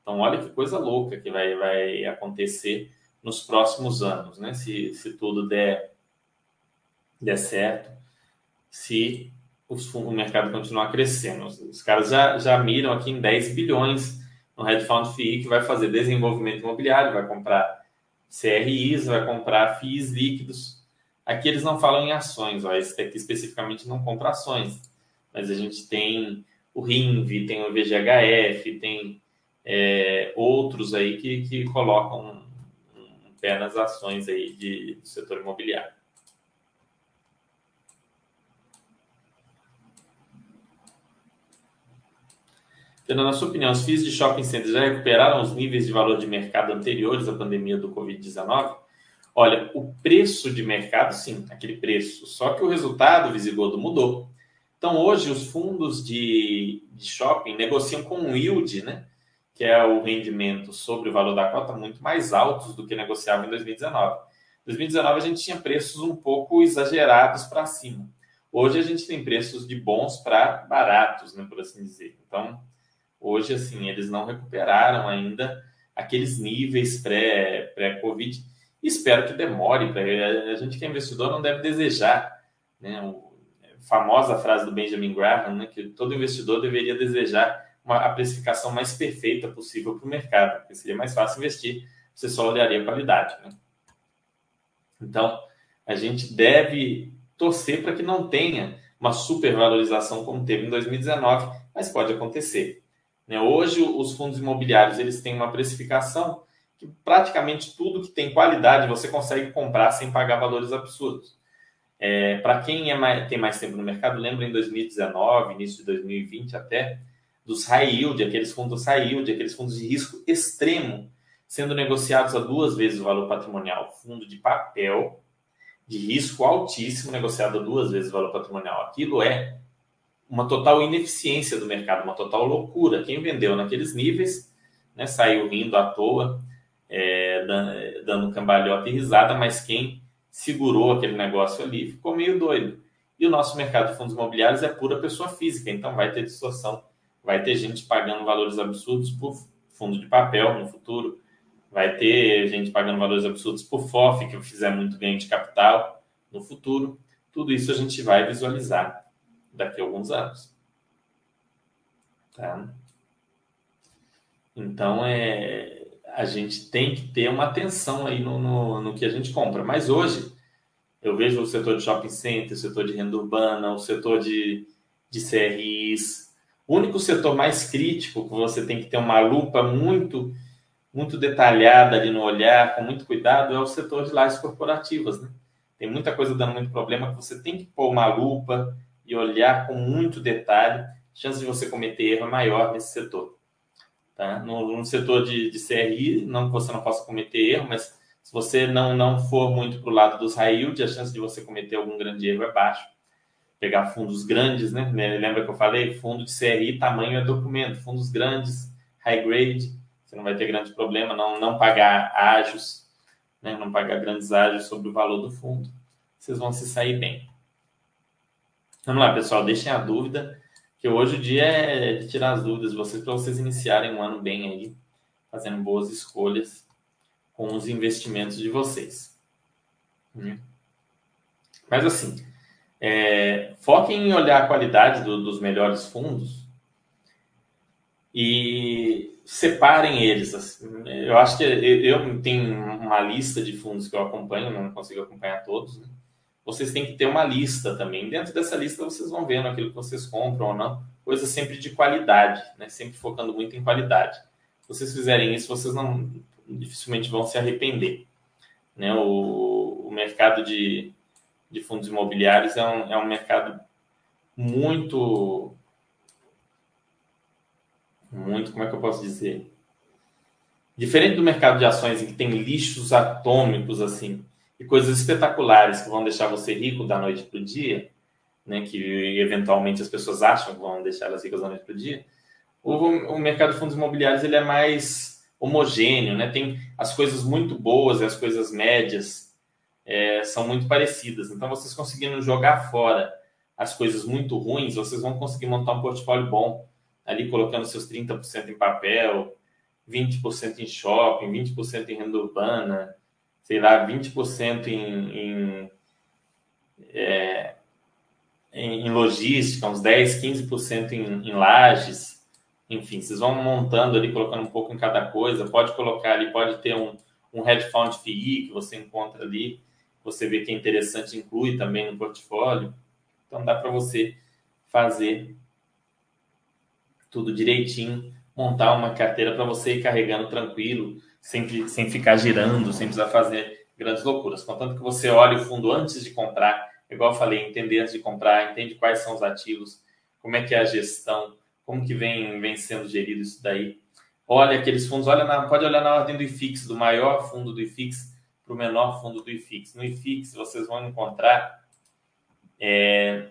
Então, olha que coisa louca que vai, vai acontecer nos próximos anos, né? se, se tudo der, der certo, se o mercado continuar crescendo. Os, caras já, já miram aqui em 10 bilhões no Red Fund FII, que vai fazer desenvolvimento imobiliário, vai comprar CRIs, vai comprar FIIs líquidos Aqui eles não falam em ações, ó, esse aqui especificamente não compra ações, mas a gente tem o RINV, tem o VGHF, tem é, outros aí que, que colocam um, pé nas ações aí de, do setor imobiliário. Tendo na sua opinião, os FIIs de shopping centers já recuperaram os níveis de valor de mercado anteriores à pandemia do Covid-19? Olha, o preço de mercado, sim, aquele preço. Só que o resultado visigodo mudou. Então, hoje, os fundos de, de shopping negociam com um yield, né? Que é o rendimento sobre o valor da cota muito mais altos do que negociava em 2019. Em 2019, a gente tinha preços um pouco exagerados para cima. Hoje, a gente tem preços de bons para baratos, né? Por assim dizer. Então, hoje, assim, eles não recuperaram ainda aqueles níveis pré-Covid. Pré espero que demore. Pra, a gente que é investidor não deve desejar, né? O, a famosa frase do Benjamin Graham, né? Que todo investidor deveria desejar uma, a precificação mais perfeita possível para o mercado, porque seria mais fácil investir você só olharia a qualidade. Né? Então, a gente deve torcer para que não tenha uma supervalorização como teve em 2019, mas pode acontecer. Né? Hoje, os fundos imobiliários eles têm uma precificação que praticamente tudo que tem qualidade você consegue comprar sem pagar valores absurdos. É, para quem é mais, tem mais tempo no mercado, lembra em 2019, início de 2020 até, dos high yield, aqueles fundos high yield, aqueles fundos de risco extremo, sendo negociados a duas vezes o valor patrimonial. Fundo de papel de risco altíssimo negociado a duas vezes o valor patrimonial. Aquilo é uma total ineficiência do mercado, uma total loucura. Quem vendeu naqueles níveis né, saiu rindo à toa, é, dando cambalhota e risada, mas quem segurou aquele negócio ali ficou meio doido. E o nosso mercado de fundos imobiliários é pura pessoa física, então vai ter distorção, vai ter gente pagando valores absurdos por fundo de papel no futuro, vai ter gente pagando valores absurdos por FOF, que fizer muito ganho de capital no futuro. Tudo isso a gente vai visualizar daqui a alguns anos. Tá? Então, é, a gente tem que ter uma atenção aí no, no, no que a gente compra. Mas hoje, eu vejo o setor de shopping center, o setor de renda urbana, o setor de, de CRIs. O único setor mais crítico que você tem que ter uma lupa muito muito detalhada ali no olhar, com muito cuidado, é o setor de lajes corporativas. Né? Tem muita coisa dando muito problema que você tem que pôr uma lupa e olhar com muito detalhe. Chance de você cometer erro é maior nesse setor. Tá? No, no setor de, de, CRI, não que você não possa cometer erro, mas se você não, não for muito para o lado dos high yield, a chance de você cometer algum grande erro é baixa. Pegar fundos grandes, né? Lembra que eu falei? Fundo de CRI, tamanho é documento. Fundos grandes, high grade, você não vai ter grande problema, não, não pagar ágios, né, não pagar grandes ágios sobre o valor do fundo, vocês vão se sair bem. Vamos lá, pessoal, deixem a dúvida, que hoje o dia é de tirar as dúvidas de vocês para vocês iniciarem um ano bem aí, fazendo boas escolhas com os investimentos de vocês. Hum. Mas assim, é, foquem em olhar a qualidade do, dos melhores fundos e separem eles. Assim. Eu acho que eu tenho uma lista de fundos que eu acompanho, não consigo acompanhar todos. Né? Vocês têm que ter uma lista também. Dentro dessa lista vocês vão vendo aquilo que vocês compram ou não. Coisa sempre de qualidade, né? sempre focando muito em qualidade. Se vocês fizerem isso, vocês não dificilmente vão se arrepender. Né? O, o mercado de, de fundos imobiliários é um, é um mercado muito muito, como é que eu posso dizer? Diferente do mercado de ações em que tem lixos atômicos assim e coisas espetaculares que vão deixar você rico da noite para o dia, né, que eventualmente as pessoas acham que vão deixar elas ricas da noite para o dia, o, mercado de fundos imobiliários ele é mais homogêneo, né? Tem as coisas muito boas e as coisas médias é, são muito parecidas. Então, vocês conseguindo jogar fora as coisas muito ruins, vocês vão conseguir montar um portfólio bom ali colocando seus 30% em papel, 20% em shopping, 20% em renda urbana, sei lá, 20% em, em, é, em, logística, uns 10, 15% em, em lajes. Enfim, vocês vão montando ali, colocando um pouco em cada coisa. Pode colocar ali, pode ter um, um hedge fund FII que você encontra ali, você vê que é interessante, inclui também no portfólio. Então dá para você fazer tudo direitinho, montar uma carteira para você ir carregando tranquilo, sem, ficar girando, sem precisar fazer grandes loucuras. Contanto que você olhe o fundo antes de comprar, igual eu falei, entender antes de comprar, entende quais são os ativos, como é que é a gestão, como que vem, vem sendo gerido isso daí. Olha aqueles fundos, olha na, pode olhar na ordem do IFIX, do maior fundo do IFIX para o menor fundo do IFIX. No IFIX vocês vão encontrar é,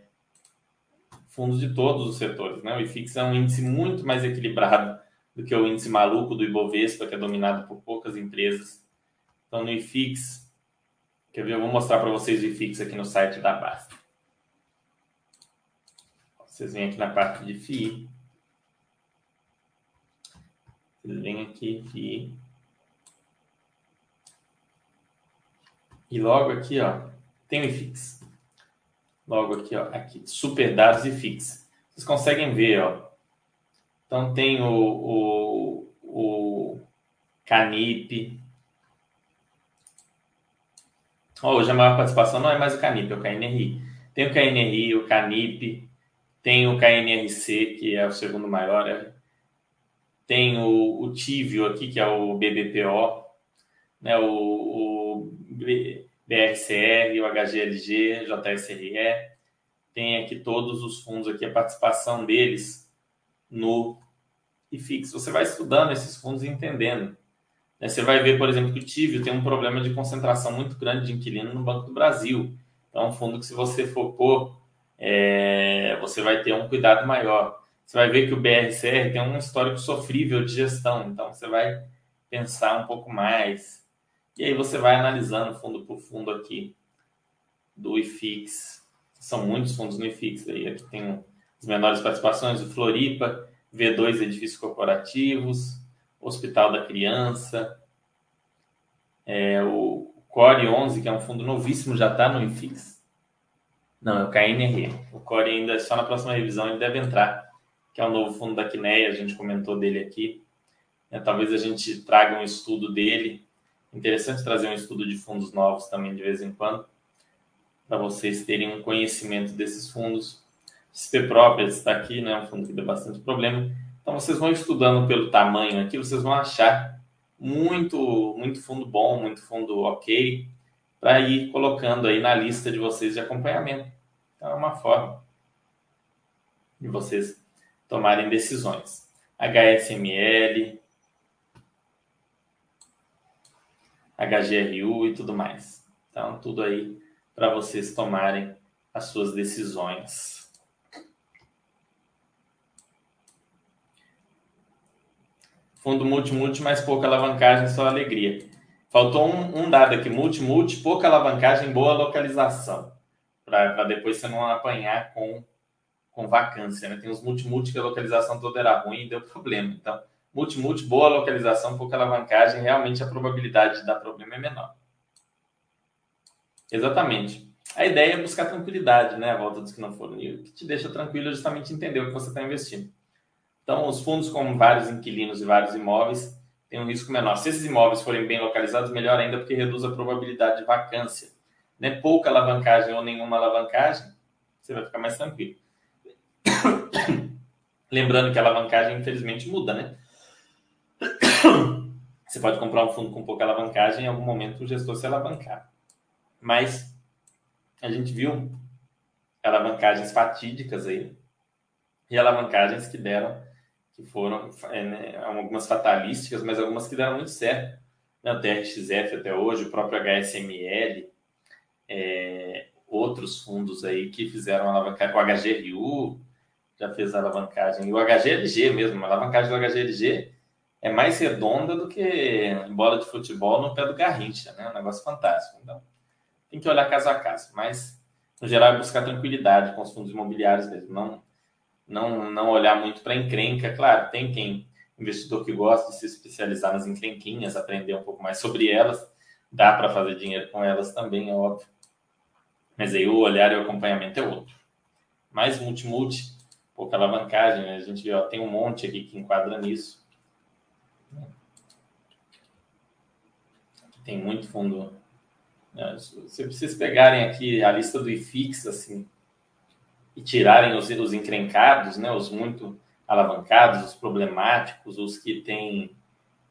fundos de todos os setores. Né? O IFIX é um índice muito mais equilibrado do que o índice maluco do Ibovespa, que é dominado por poucas empresas. Então, no IFIX, quer ver? Eu vou mostrar para vocês o IFIX aqui no site da Basta. Vocês vêm aqui na parte de FII. Vocês vêm aqui, FII. E logo aqui, ó, tem o IFIX logo aqui, ó, aqui, super dados e fix. Vocês conseguem ver, ó. Então tem o, o, o Canip, Hoje a maior participação não é mais o Canip, é o KNRI. Tem o KNRI, o Canip, tem o KNRC, que é o segundo maior, é. tem o, o Tívio aqui, que é o BBPO, né, o, o BRCR, o HGLG, JSRE, tem aqui todos os fundos aqui, a participação deles no IFIX. Você vai estudando esses fundos e entendendo. Né? Você vai ver, por exemplo, que o Tívio tem um problema de concentração muito grande de inquilino no Banco do Brasil. Então, é um fundo que se você pôr, é, você vai ter um cuidado maior. Você vai ver que o BRCR tem um histórico sofrível de gestão, então você vai pensar um pouco mais. E aí você vai analisando fundo por fundo aqui do IFIX. São muitos fundos no IFIX aí. Aqui tem as menores participações, o Floripa, V2 Edifícios Corporativos, Hospital da Criança, é, o Core 11, que é um fundo novíssimo, já está no IFIX. Não, é o KNR. O Core ainda, só na próxima revisão, ele deve entrar, que é o novo fundo da Quineia, a gente comentou dele aqui. É, talvez a gente traga um estudo dele. Interessante trazer um estudo de fundos novos também de vez em quando, para vocês terem um conhecimento desses fundos. XP Properties está aqui, né? Um fundo que deu bastante problema. Então vocês vão estudando pelo tamanho aqui, vocês vão achar muito, muito fundo bom, muito fundo ok, para ir colocando aí na lista de vocês de acompanhamento. Então é uma forma de vocês tomarem decisões. HSML, HGRU e tudo mais. Então, tudo aí para vocês tomarem as suas decisões. Fundo multi-multi, mais pouca alavancagem, só alegria. Faltou um, um dado aqui, multi-multi, pouca alavancagem, boa localização. Para depois você não apanhar com, com vacância. Né? Tem uns multi-multi que a localização toda era ruim e deu problema. Então, multi-multi, boa localização, pouca alavancagem, realmente a probabilidade de dar problema é menor. Exatamente. A ideia é buscar tranquilidade, né? A volta dos que não foram. E o que te deixa tranquilo é justamente entender o que você está investindo. Então, os fundos com vários inquilinos e vários imóveis têm um risco menor. Se esses imóveis forem bem localizados, melhor ainda, porque reduz a probabilidade de vacância. Né? Pouca alavancagem ou nenhuma alavancagem, você vai ficar mais tranquilo. Lembrando que a alavancagem, infelizmente, muda, né? Você pode comprar um fundo com pouca alavancagem e em algum momento o gestor se alavancar. Mas a gente viu alavancagens fatídicas aí e alavancagens que deram que foram é, né, algumas fatalísticas, mas algumas que deram muito certo. Né? O TRXF até hoje, o próprio HSML, é, outros fundos aí que fizeram alavancagem, o HGRU já fez alavancagem, e o HGLG mesmo, a alavancagem do HGLG é mais redonda do que bola de futebol no pé do Garrincha, né? Um negócio fantástico. Então, tem que olhar caso a caso, mas no geral é buscar tranquilidade com os fundos imobiliários mesmo, não não, não olhar muito para encrenca. Claro, tem quem, investidor que gosta de se especializar nas encrenquinhas, aprender um pouco mais sobre elas. Dá para fazer dinheiro com elas também, é óbvio. Mas aí o olhar e o acompanhamento é outro. Mais multi-multi, pouca alavancagem, né? a gente vê, ó, tem um monte aqui que enquadra nisso. Tem muito fundo. Né? Se vocês pegarem aqui a lista do IFIX, assim, e tirarem os, os encrencados, né, os muito alavancados, os problemáticos, os que têm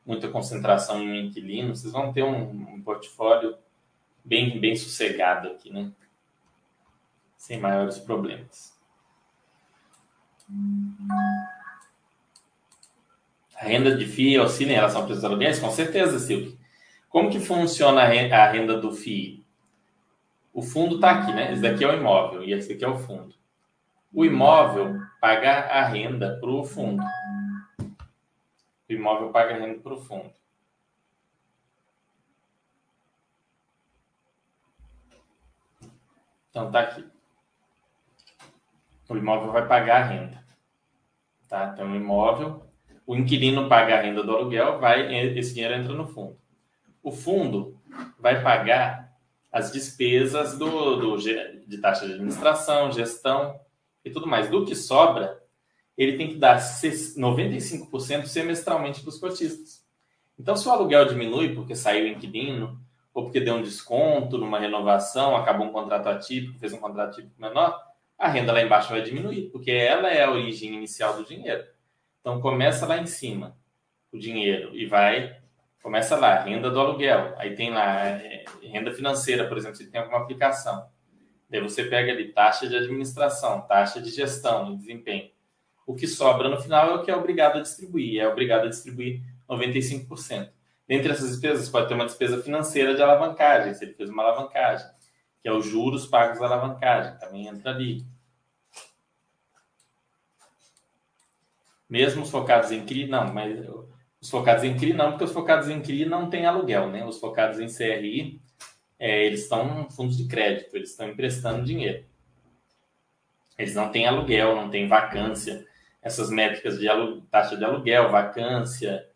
muita concentração em inquilino, vocês vão ter um, um portfólio bem, bem sossegado aqui, né? Sem maiores problemas. A renda de FII oscila em relação ao preço dos aluguéis? Com certeza, Silvio. Como que funciona a renda do FII? O fundo está aqui, né? Esse daqui é o imóvel e esse aqui é o fundo o imóvel paga a renda para o fundo. O imóvel paga a renda para o fundo. Então tá aqui. O imóvel vai pagar a renda. Tá? Então o imóvel, o inquilino paga a renda do aluguel, vai esse dinheiro entra no fundo. O fundo vai pagar as despesas do, do de taxa de administração, gestão, e tudo mais. Do que sobra, ele tem que dar 95% semestralmente para os cotistas. Então, se o aluguel diminui porque saiu inquilino, ou porque deu um desconto numa renovação, acabou um contrato atípico, fez um contrato atípico menor, a renda lá embaixo vai diminuir, porque ela é a origem inicial do dinheiro. Então começa lá em cima o dinheiro e vai começa lá renda do aluguel, aí tem lá é, renda financeira, por exemplo, se tem alguma aplicação. Daí você pega ali taxa de administração, taxa de gestão, de desempenho. O que sobra no final é o que é obrigado a distribuir, é obrigado a distribuir 95%. Dentre essas despesas, pode ter uma despesa financeira de alavancagem, se ele fez uma alavancagem, que é os juros pagos à alavancagem, também entra ali. Mesmo os focados em CRI, não, mas os focados em CRI não, porque os focados em CRI não têm aluguel, né? Os focados em CRI, é, eles estão fundos de crédito, eles estão emprestando dinheiro. Eles não têm aluguel, não têm vacância. Essas métricas de taxa de aluguel, vacância,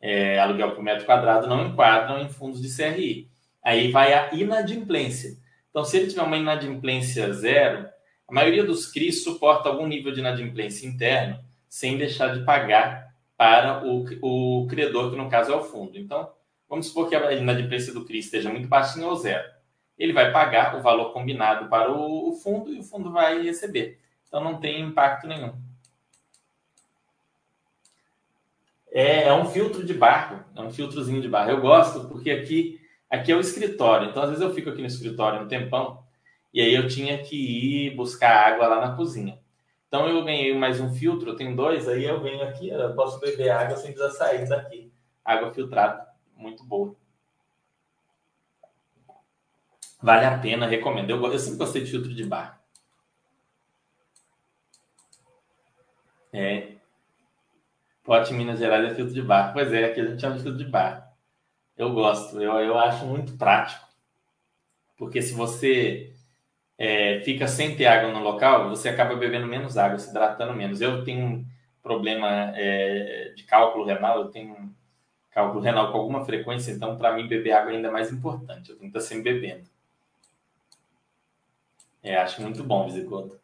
é, aluguel por metro quadrado não enquadram em fundos de CRI. Aí vai a inadimplência. Então, se ele tiver uma inadimplência zero, a maioria dos CRIs suporta algum nível de inadimplência interno sem deixar de pagar para o, o credor, que no caso é o fundo. Então, vamos supor que a inadimplência do CRI esteja muito baixinha ou zero. Ele vai pagar o valor combinado para o, fundo e o fundo vai receber. Então, não tem impacto nenhum. é, é um filtro de barro, é um filtrozinho de barro. Eu gosto porque aqui, aqui é o escritório. Então, às vezes eu fico aqui no escritório um tempão e aí eu tinha que ir buscar água lá na cozinha. Então, eu ganhei mais um filtro, eu tenho dois, aí eu venho aqui, eu posso beber água sem precisar sair daqui. Água filtrada, muito boa. Vale a pena, recomendo. Eu, eu sempre gostei de filtro de barro. É, Pote em Minas Gerais é filtro de barro. Pois é, aqui a gente chama de filtro de barro. Eu gosto, eu, eu acho muito prático. Porque se você é, fica sem ter água no local, você acaba bebendo menos água, se hidratando menos. Eu tenho um problema é, de cálculo renal, eu tenho cálculo renal com alguma frequência, então para mim beber água é ainda mais importante. Eu tenho que estar sempre bebendo. É, acho muito bom, Visigoto.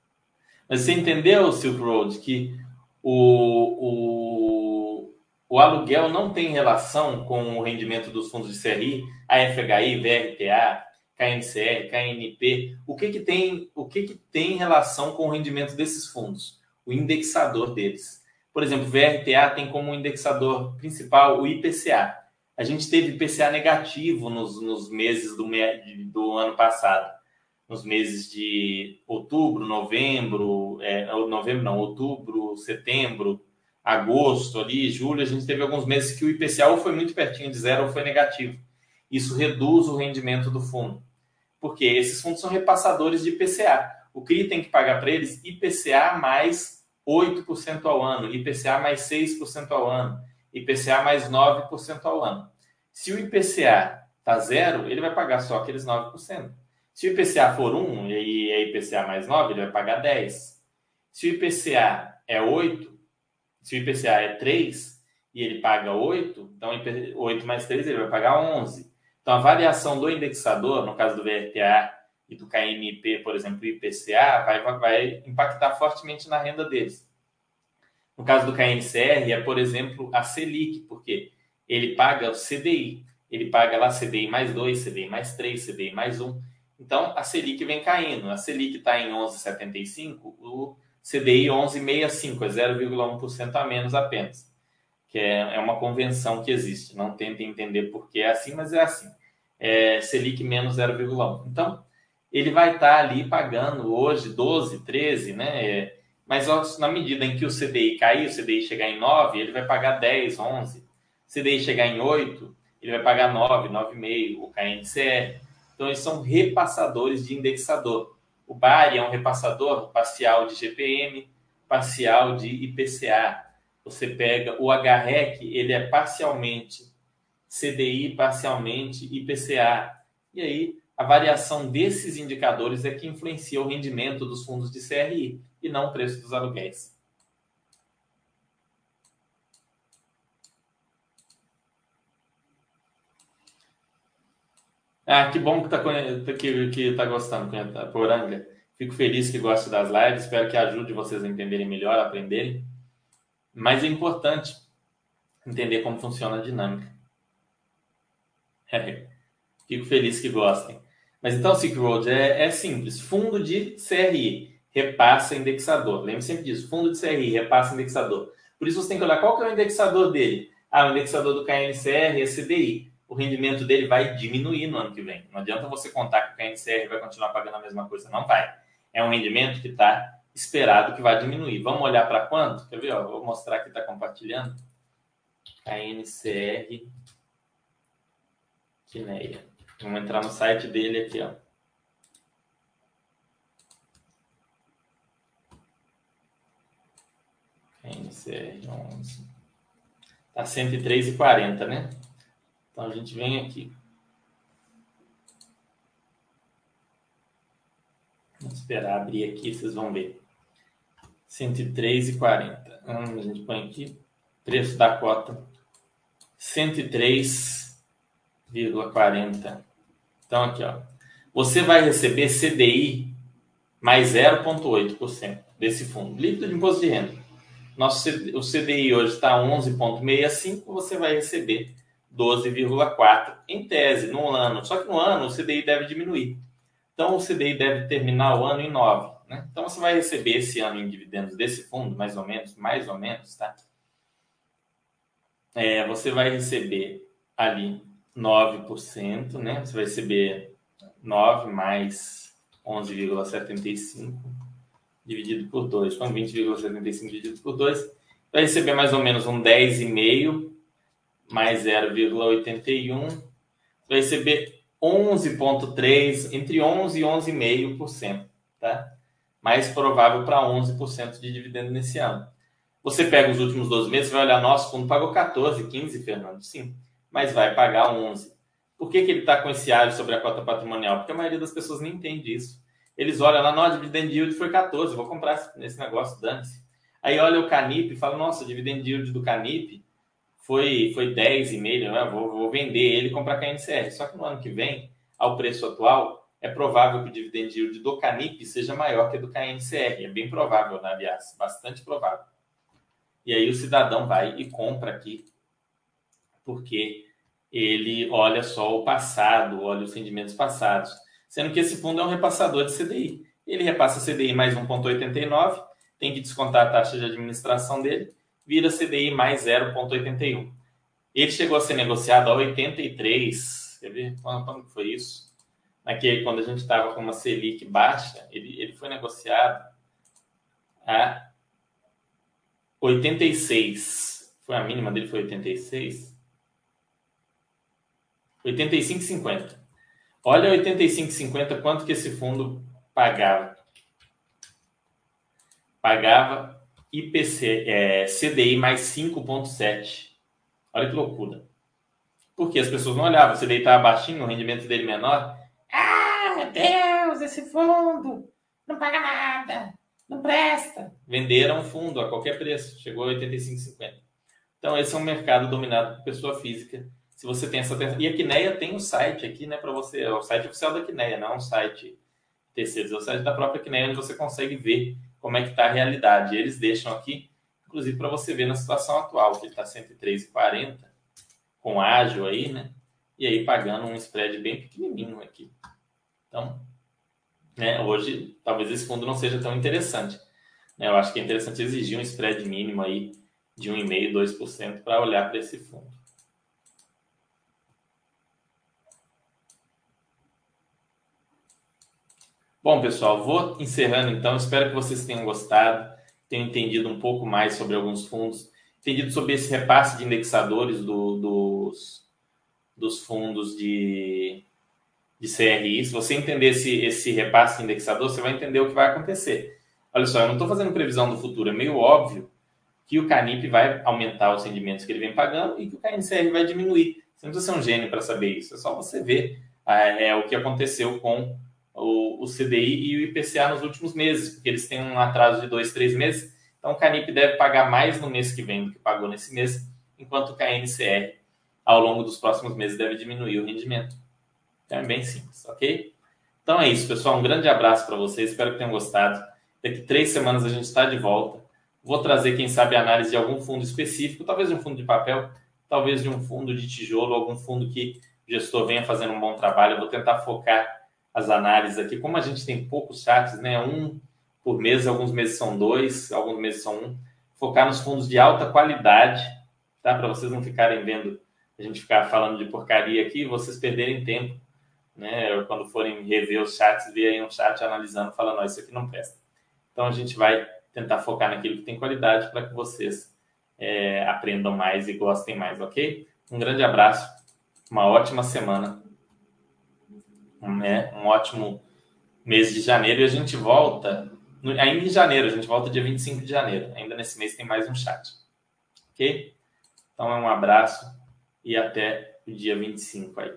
Mas você entendeu, Silk Road, que o, o, o aluguel não tem relação com o rendimento dos fundos de CRI, AFHI, VRTA, KNCR, KNP. O que, que, tem, o que, que tem relação com o rendimento desses fundos? O indexador deles. Por exemplo, o VRTA tem como indexador principal o IPCA. A gente teve IPCA negativo nos, nos meses do, do ano passado nos meses de outubro, novembro, é, novembro não, outubro, setembro, agosto, ali, julho, a gente teve alguns meses que o IPCA ou foi muito pertinho de zero ou foi negativo. Isso reduz o rendimento do fundo. Porque esses fundos são repassadores de IPCA. O CRI tem que pagar para eles IPCA mais 8% ao ano, IPCA mais 6% ao ano, IPCA mais 9% ao ano. Se o IPCA está zero, ele vai pagar só aqueles 9%. Se o IPCA for 1 e é IPCA mais 9, ele vai pagar 10. Se o IPCA é 8, se o IPCA é 3 e ele paga 8, então 8 mais 3 ele vai pagar 11. Então a variação do indexador, no caso do VRTA e do KNP, por exemplo, IPCA, vai, vai impactar fortemente na renda deles. No caso do KNCR, é, por exemplo, a Selic, porque ele paga o CDI. Ele paga lá CDI mais 2, CDI mais 3, CDI mais 1. Então, a Selic vem caindo. A Selic está em 11,75, o CDI 11,65, é 0,1% a menos apenas. Que é, é uma convenção que existe. Não tentem entender por que é assim, mas é assim. É Selic menos 0,1. Então, ele vai estar tá ali pagando hoje 12, 13, né? É, mas na medida em que o CDI cair, o CDI chegar em 9, ele vai pagar 10, 11. CDI chegar em 8, ele vai pagar 9, 9,5, o KNCR. Então, eles são repassadores de indexador. O BARI é um repassador parcial de GPM, parcial de IPCA. Você pega o HREC, ele é parcialmente CDI, parcialmente IPCA. E aí, a variação desses indicadores é que influencia o rendimento dos fundos de CRI e não o preço dos aluguéis. Ah, que bom que tá, que, que tá gostando, Poranga. Fico feliz que goste das lives. Espero que ajude vocês a entenderem melhor, a aprenderem. Mas é importante entender como funciona a dinâmica. Fico feliz que gostem. Mas então, Silk Road é, é simples. Fundo de CRI, repassa indexador. Lembre sempre disso. Fundo de CRI, repassa indexador. Por isso você tem que olhar qual que é o indexador dele. Ah, o indexador do KNCR é CDI. O rendimento dele vai diminuir no ano que vem. Não adianta você contar que o KNCR vai continuar pagando a mesma coisa. Não vai. É um rendimento que está esperado que vai diminuir. Vamos olhar para quanto? Quer ver? Ó, vou mostrar que está compartilhando. KNCR Quineia. Vamos entrar no site dele aqui, ó. NCR11. Tá 103,40, né? Então a gente vem aqui. Vamos esperar abrir aqui, vocês vão ver. 103,40. Hum, a gente põe aqui. Preço da cota. 103,40. Então aqui, ó. Você vai receber CDI mais 0,8% desse fundo. Líquido de imposto de renda. Nosso, o CDI hoje está 11,65, você vai receber 12,4 em tese, no ano. Só que no ano o CDI deve diminuir. Então o CDI deve terminar o ano em 9. Né? Então você vai receber esse ano em dividendos desse fundo, mais ou menos, mais ou menos, tá? É, você vai receber ali 9%, né? Você vai receber 9 mais 11,75 dividido por 2. Com 20,75 dividido por 2, vai receber mais ou menos um 10,5 mais 0,81. Vai receber 11,3, entre 11 e 11,5%, tá? Mais provável para 11% de dividendo nesse ano. Você pega os últimos 12 meses, vai olhar, nosso fundo pagou 14, 15, Fernando, sim, mas vai pagar 11. Por que, que ele está com esse alho sobre a cota patrimonial? Porque a maioria das pessoas não entende isso. Eles olham lá, nossa, dividend yield foi 14, vou comprar nesse negócio, dane-se. Aí olha o Canip e fala, nossa, dividend yield do Canip foi, foi 10,5, né? vou, vou vender ele e comprar KNCR. Só que no ano que vem, ao preço atual, é provável que o dividend yield do Canip seja maior que do KNCR. É bem provável, né, aliás, bastante provável. E aí o cidadão vai e compra aqui, porque ele olha só o passado, olha os rendimentos passados sendo que esse fundo é um repassador de CDI. Ele repassa CDI mais 1,89, tem que descontar a taxa de administração dele, vira CDI mais 0,81. Ele chegou a ser negociado a 83, quer ver quando, quando foi isso? Naquele, quando a gente estava com uma Selic baixa, ele, ele foi negociado a 86. Foi a mínima dele, foi 86? 85,50. Olha 85,50 quanto que esse fundo pagava. Pagava IPC, é, CDI mais 5,7. Olha que loucura. Porque as pessoas não olhavam, o CDI estava baixinho, o rendimento dele menor. Ah, meu Deus, esse fundo não paga nada, não presta. Venderam o fundo a qualquer preço, chegou a 85,50. Então, esse é um mercado dominado por pessoa física se você tem essa E a Quineia tem um site aqui, né, para você, é o site oficial da Quineia, não é um site terceiro, é o site da própria Quineia, onde você consegue ver como é que está a realidade. Eles deixam aqui, inclusive, para você ver na situação atual, que está 103,40, com ágil aí, né, e aí pagando um spread bem pequenininho aqui. Então, né, hoje, talvez esse fundo não seja tão interessante. Né, eu acho que é interessante exigir um spread mínimo aí de 1,5%, 2% para olhar para esse fundo. Bom, pessoal, vou encerrando então. Espero que vocês tenham gostado, tenham entendido um pouco mais sobre alguns fundos, entendido sobre esse repasse de indexadores do, dos, dos fundos de, de CRI. Se você entender esse, esse repasse de indexador, você vai entender o que vai acontecer. Olha só, eu não estou fazendo previsão do futuro, é meio óbvio que o Canip vai aumentar os rendimentos que ele vem pagando e que o KNCR vai diminuir. Você não precisa ser um gênio para saber isso, é só você ver é, é, o que aconteceu com o, o CDI e o IPCA nos últimos meses, porque eles têm um atraso de dois, três meses. Então, o Canip deve pagar mais no mês que vem do que pagou nesse mês, enquanto o KNCR, ao longo dos próximos meses, deve diminuir o rendimento. Então, é bem simples, ok? Então é isso, pessoal. Um grande abraço para vocês. Espero que tenham gostado. Daqui três semanas a gente está de volta. Vou trazer, quem sabe, análise de algum fundo específico, talvez de um fundo de papel, talvez de um fundo de tijolo, algum fundo que gestor venha fazendo um bom trabalho. Vou tentar focar as análises aqui. Como a gente tem poucos chats, né? Um por mês, alguns meses são dois, alguns meses são um. Focar nos fundos de alta qualidade, tá? Para vocês não ficarem vendo a gente ficar falando de porcaria aqui, vocês perderem tempo, né? Quando forem rever os chats, ver aí um chat analisando, falando, ó, isso aqui não presta. Então a gente vai tentar focar naquilo que tem qualidade para que vocês é, aprendam mais e gostem mais, ok? Um grande abraço, uma ótima semana, né? um ótimo mês de janeiro e a gente volta, ainda em janeiro, a gente volta dia 25 de janeiro. Ainda nesse mês tem mais um chat, ok? Então é um abraço e até o dia 25 aí.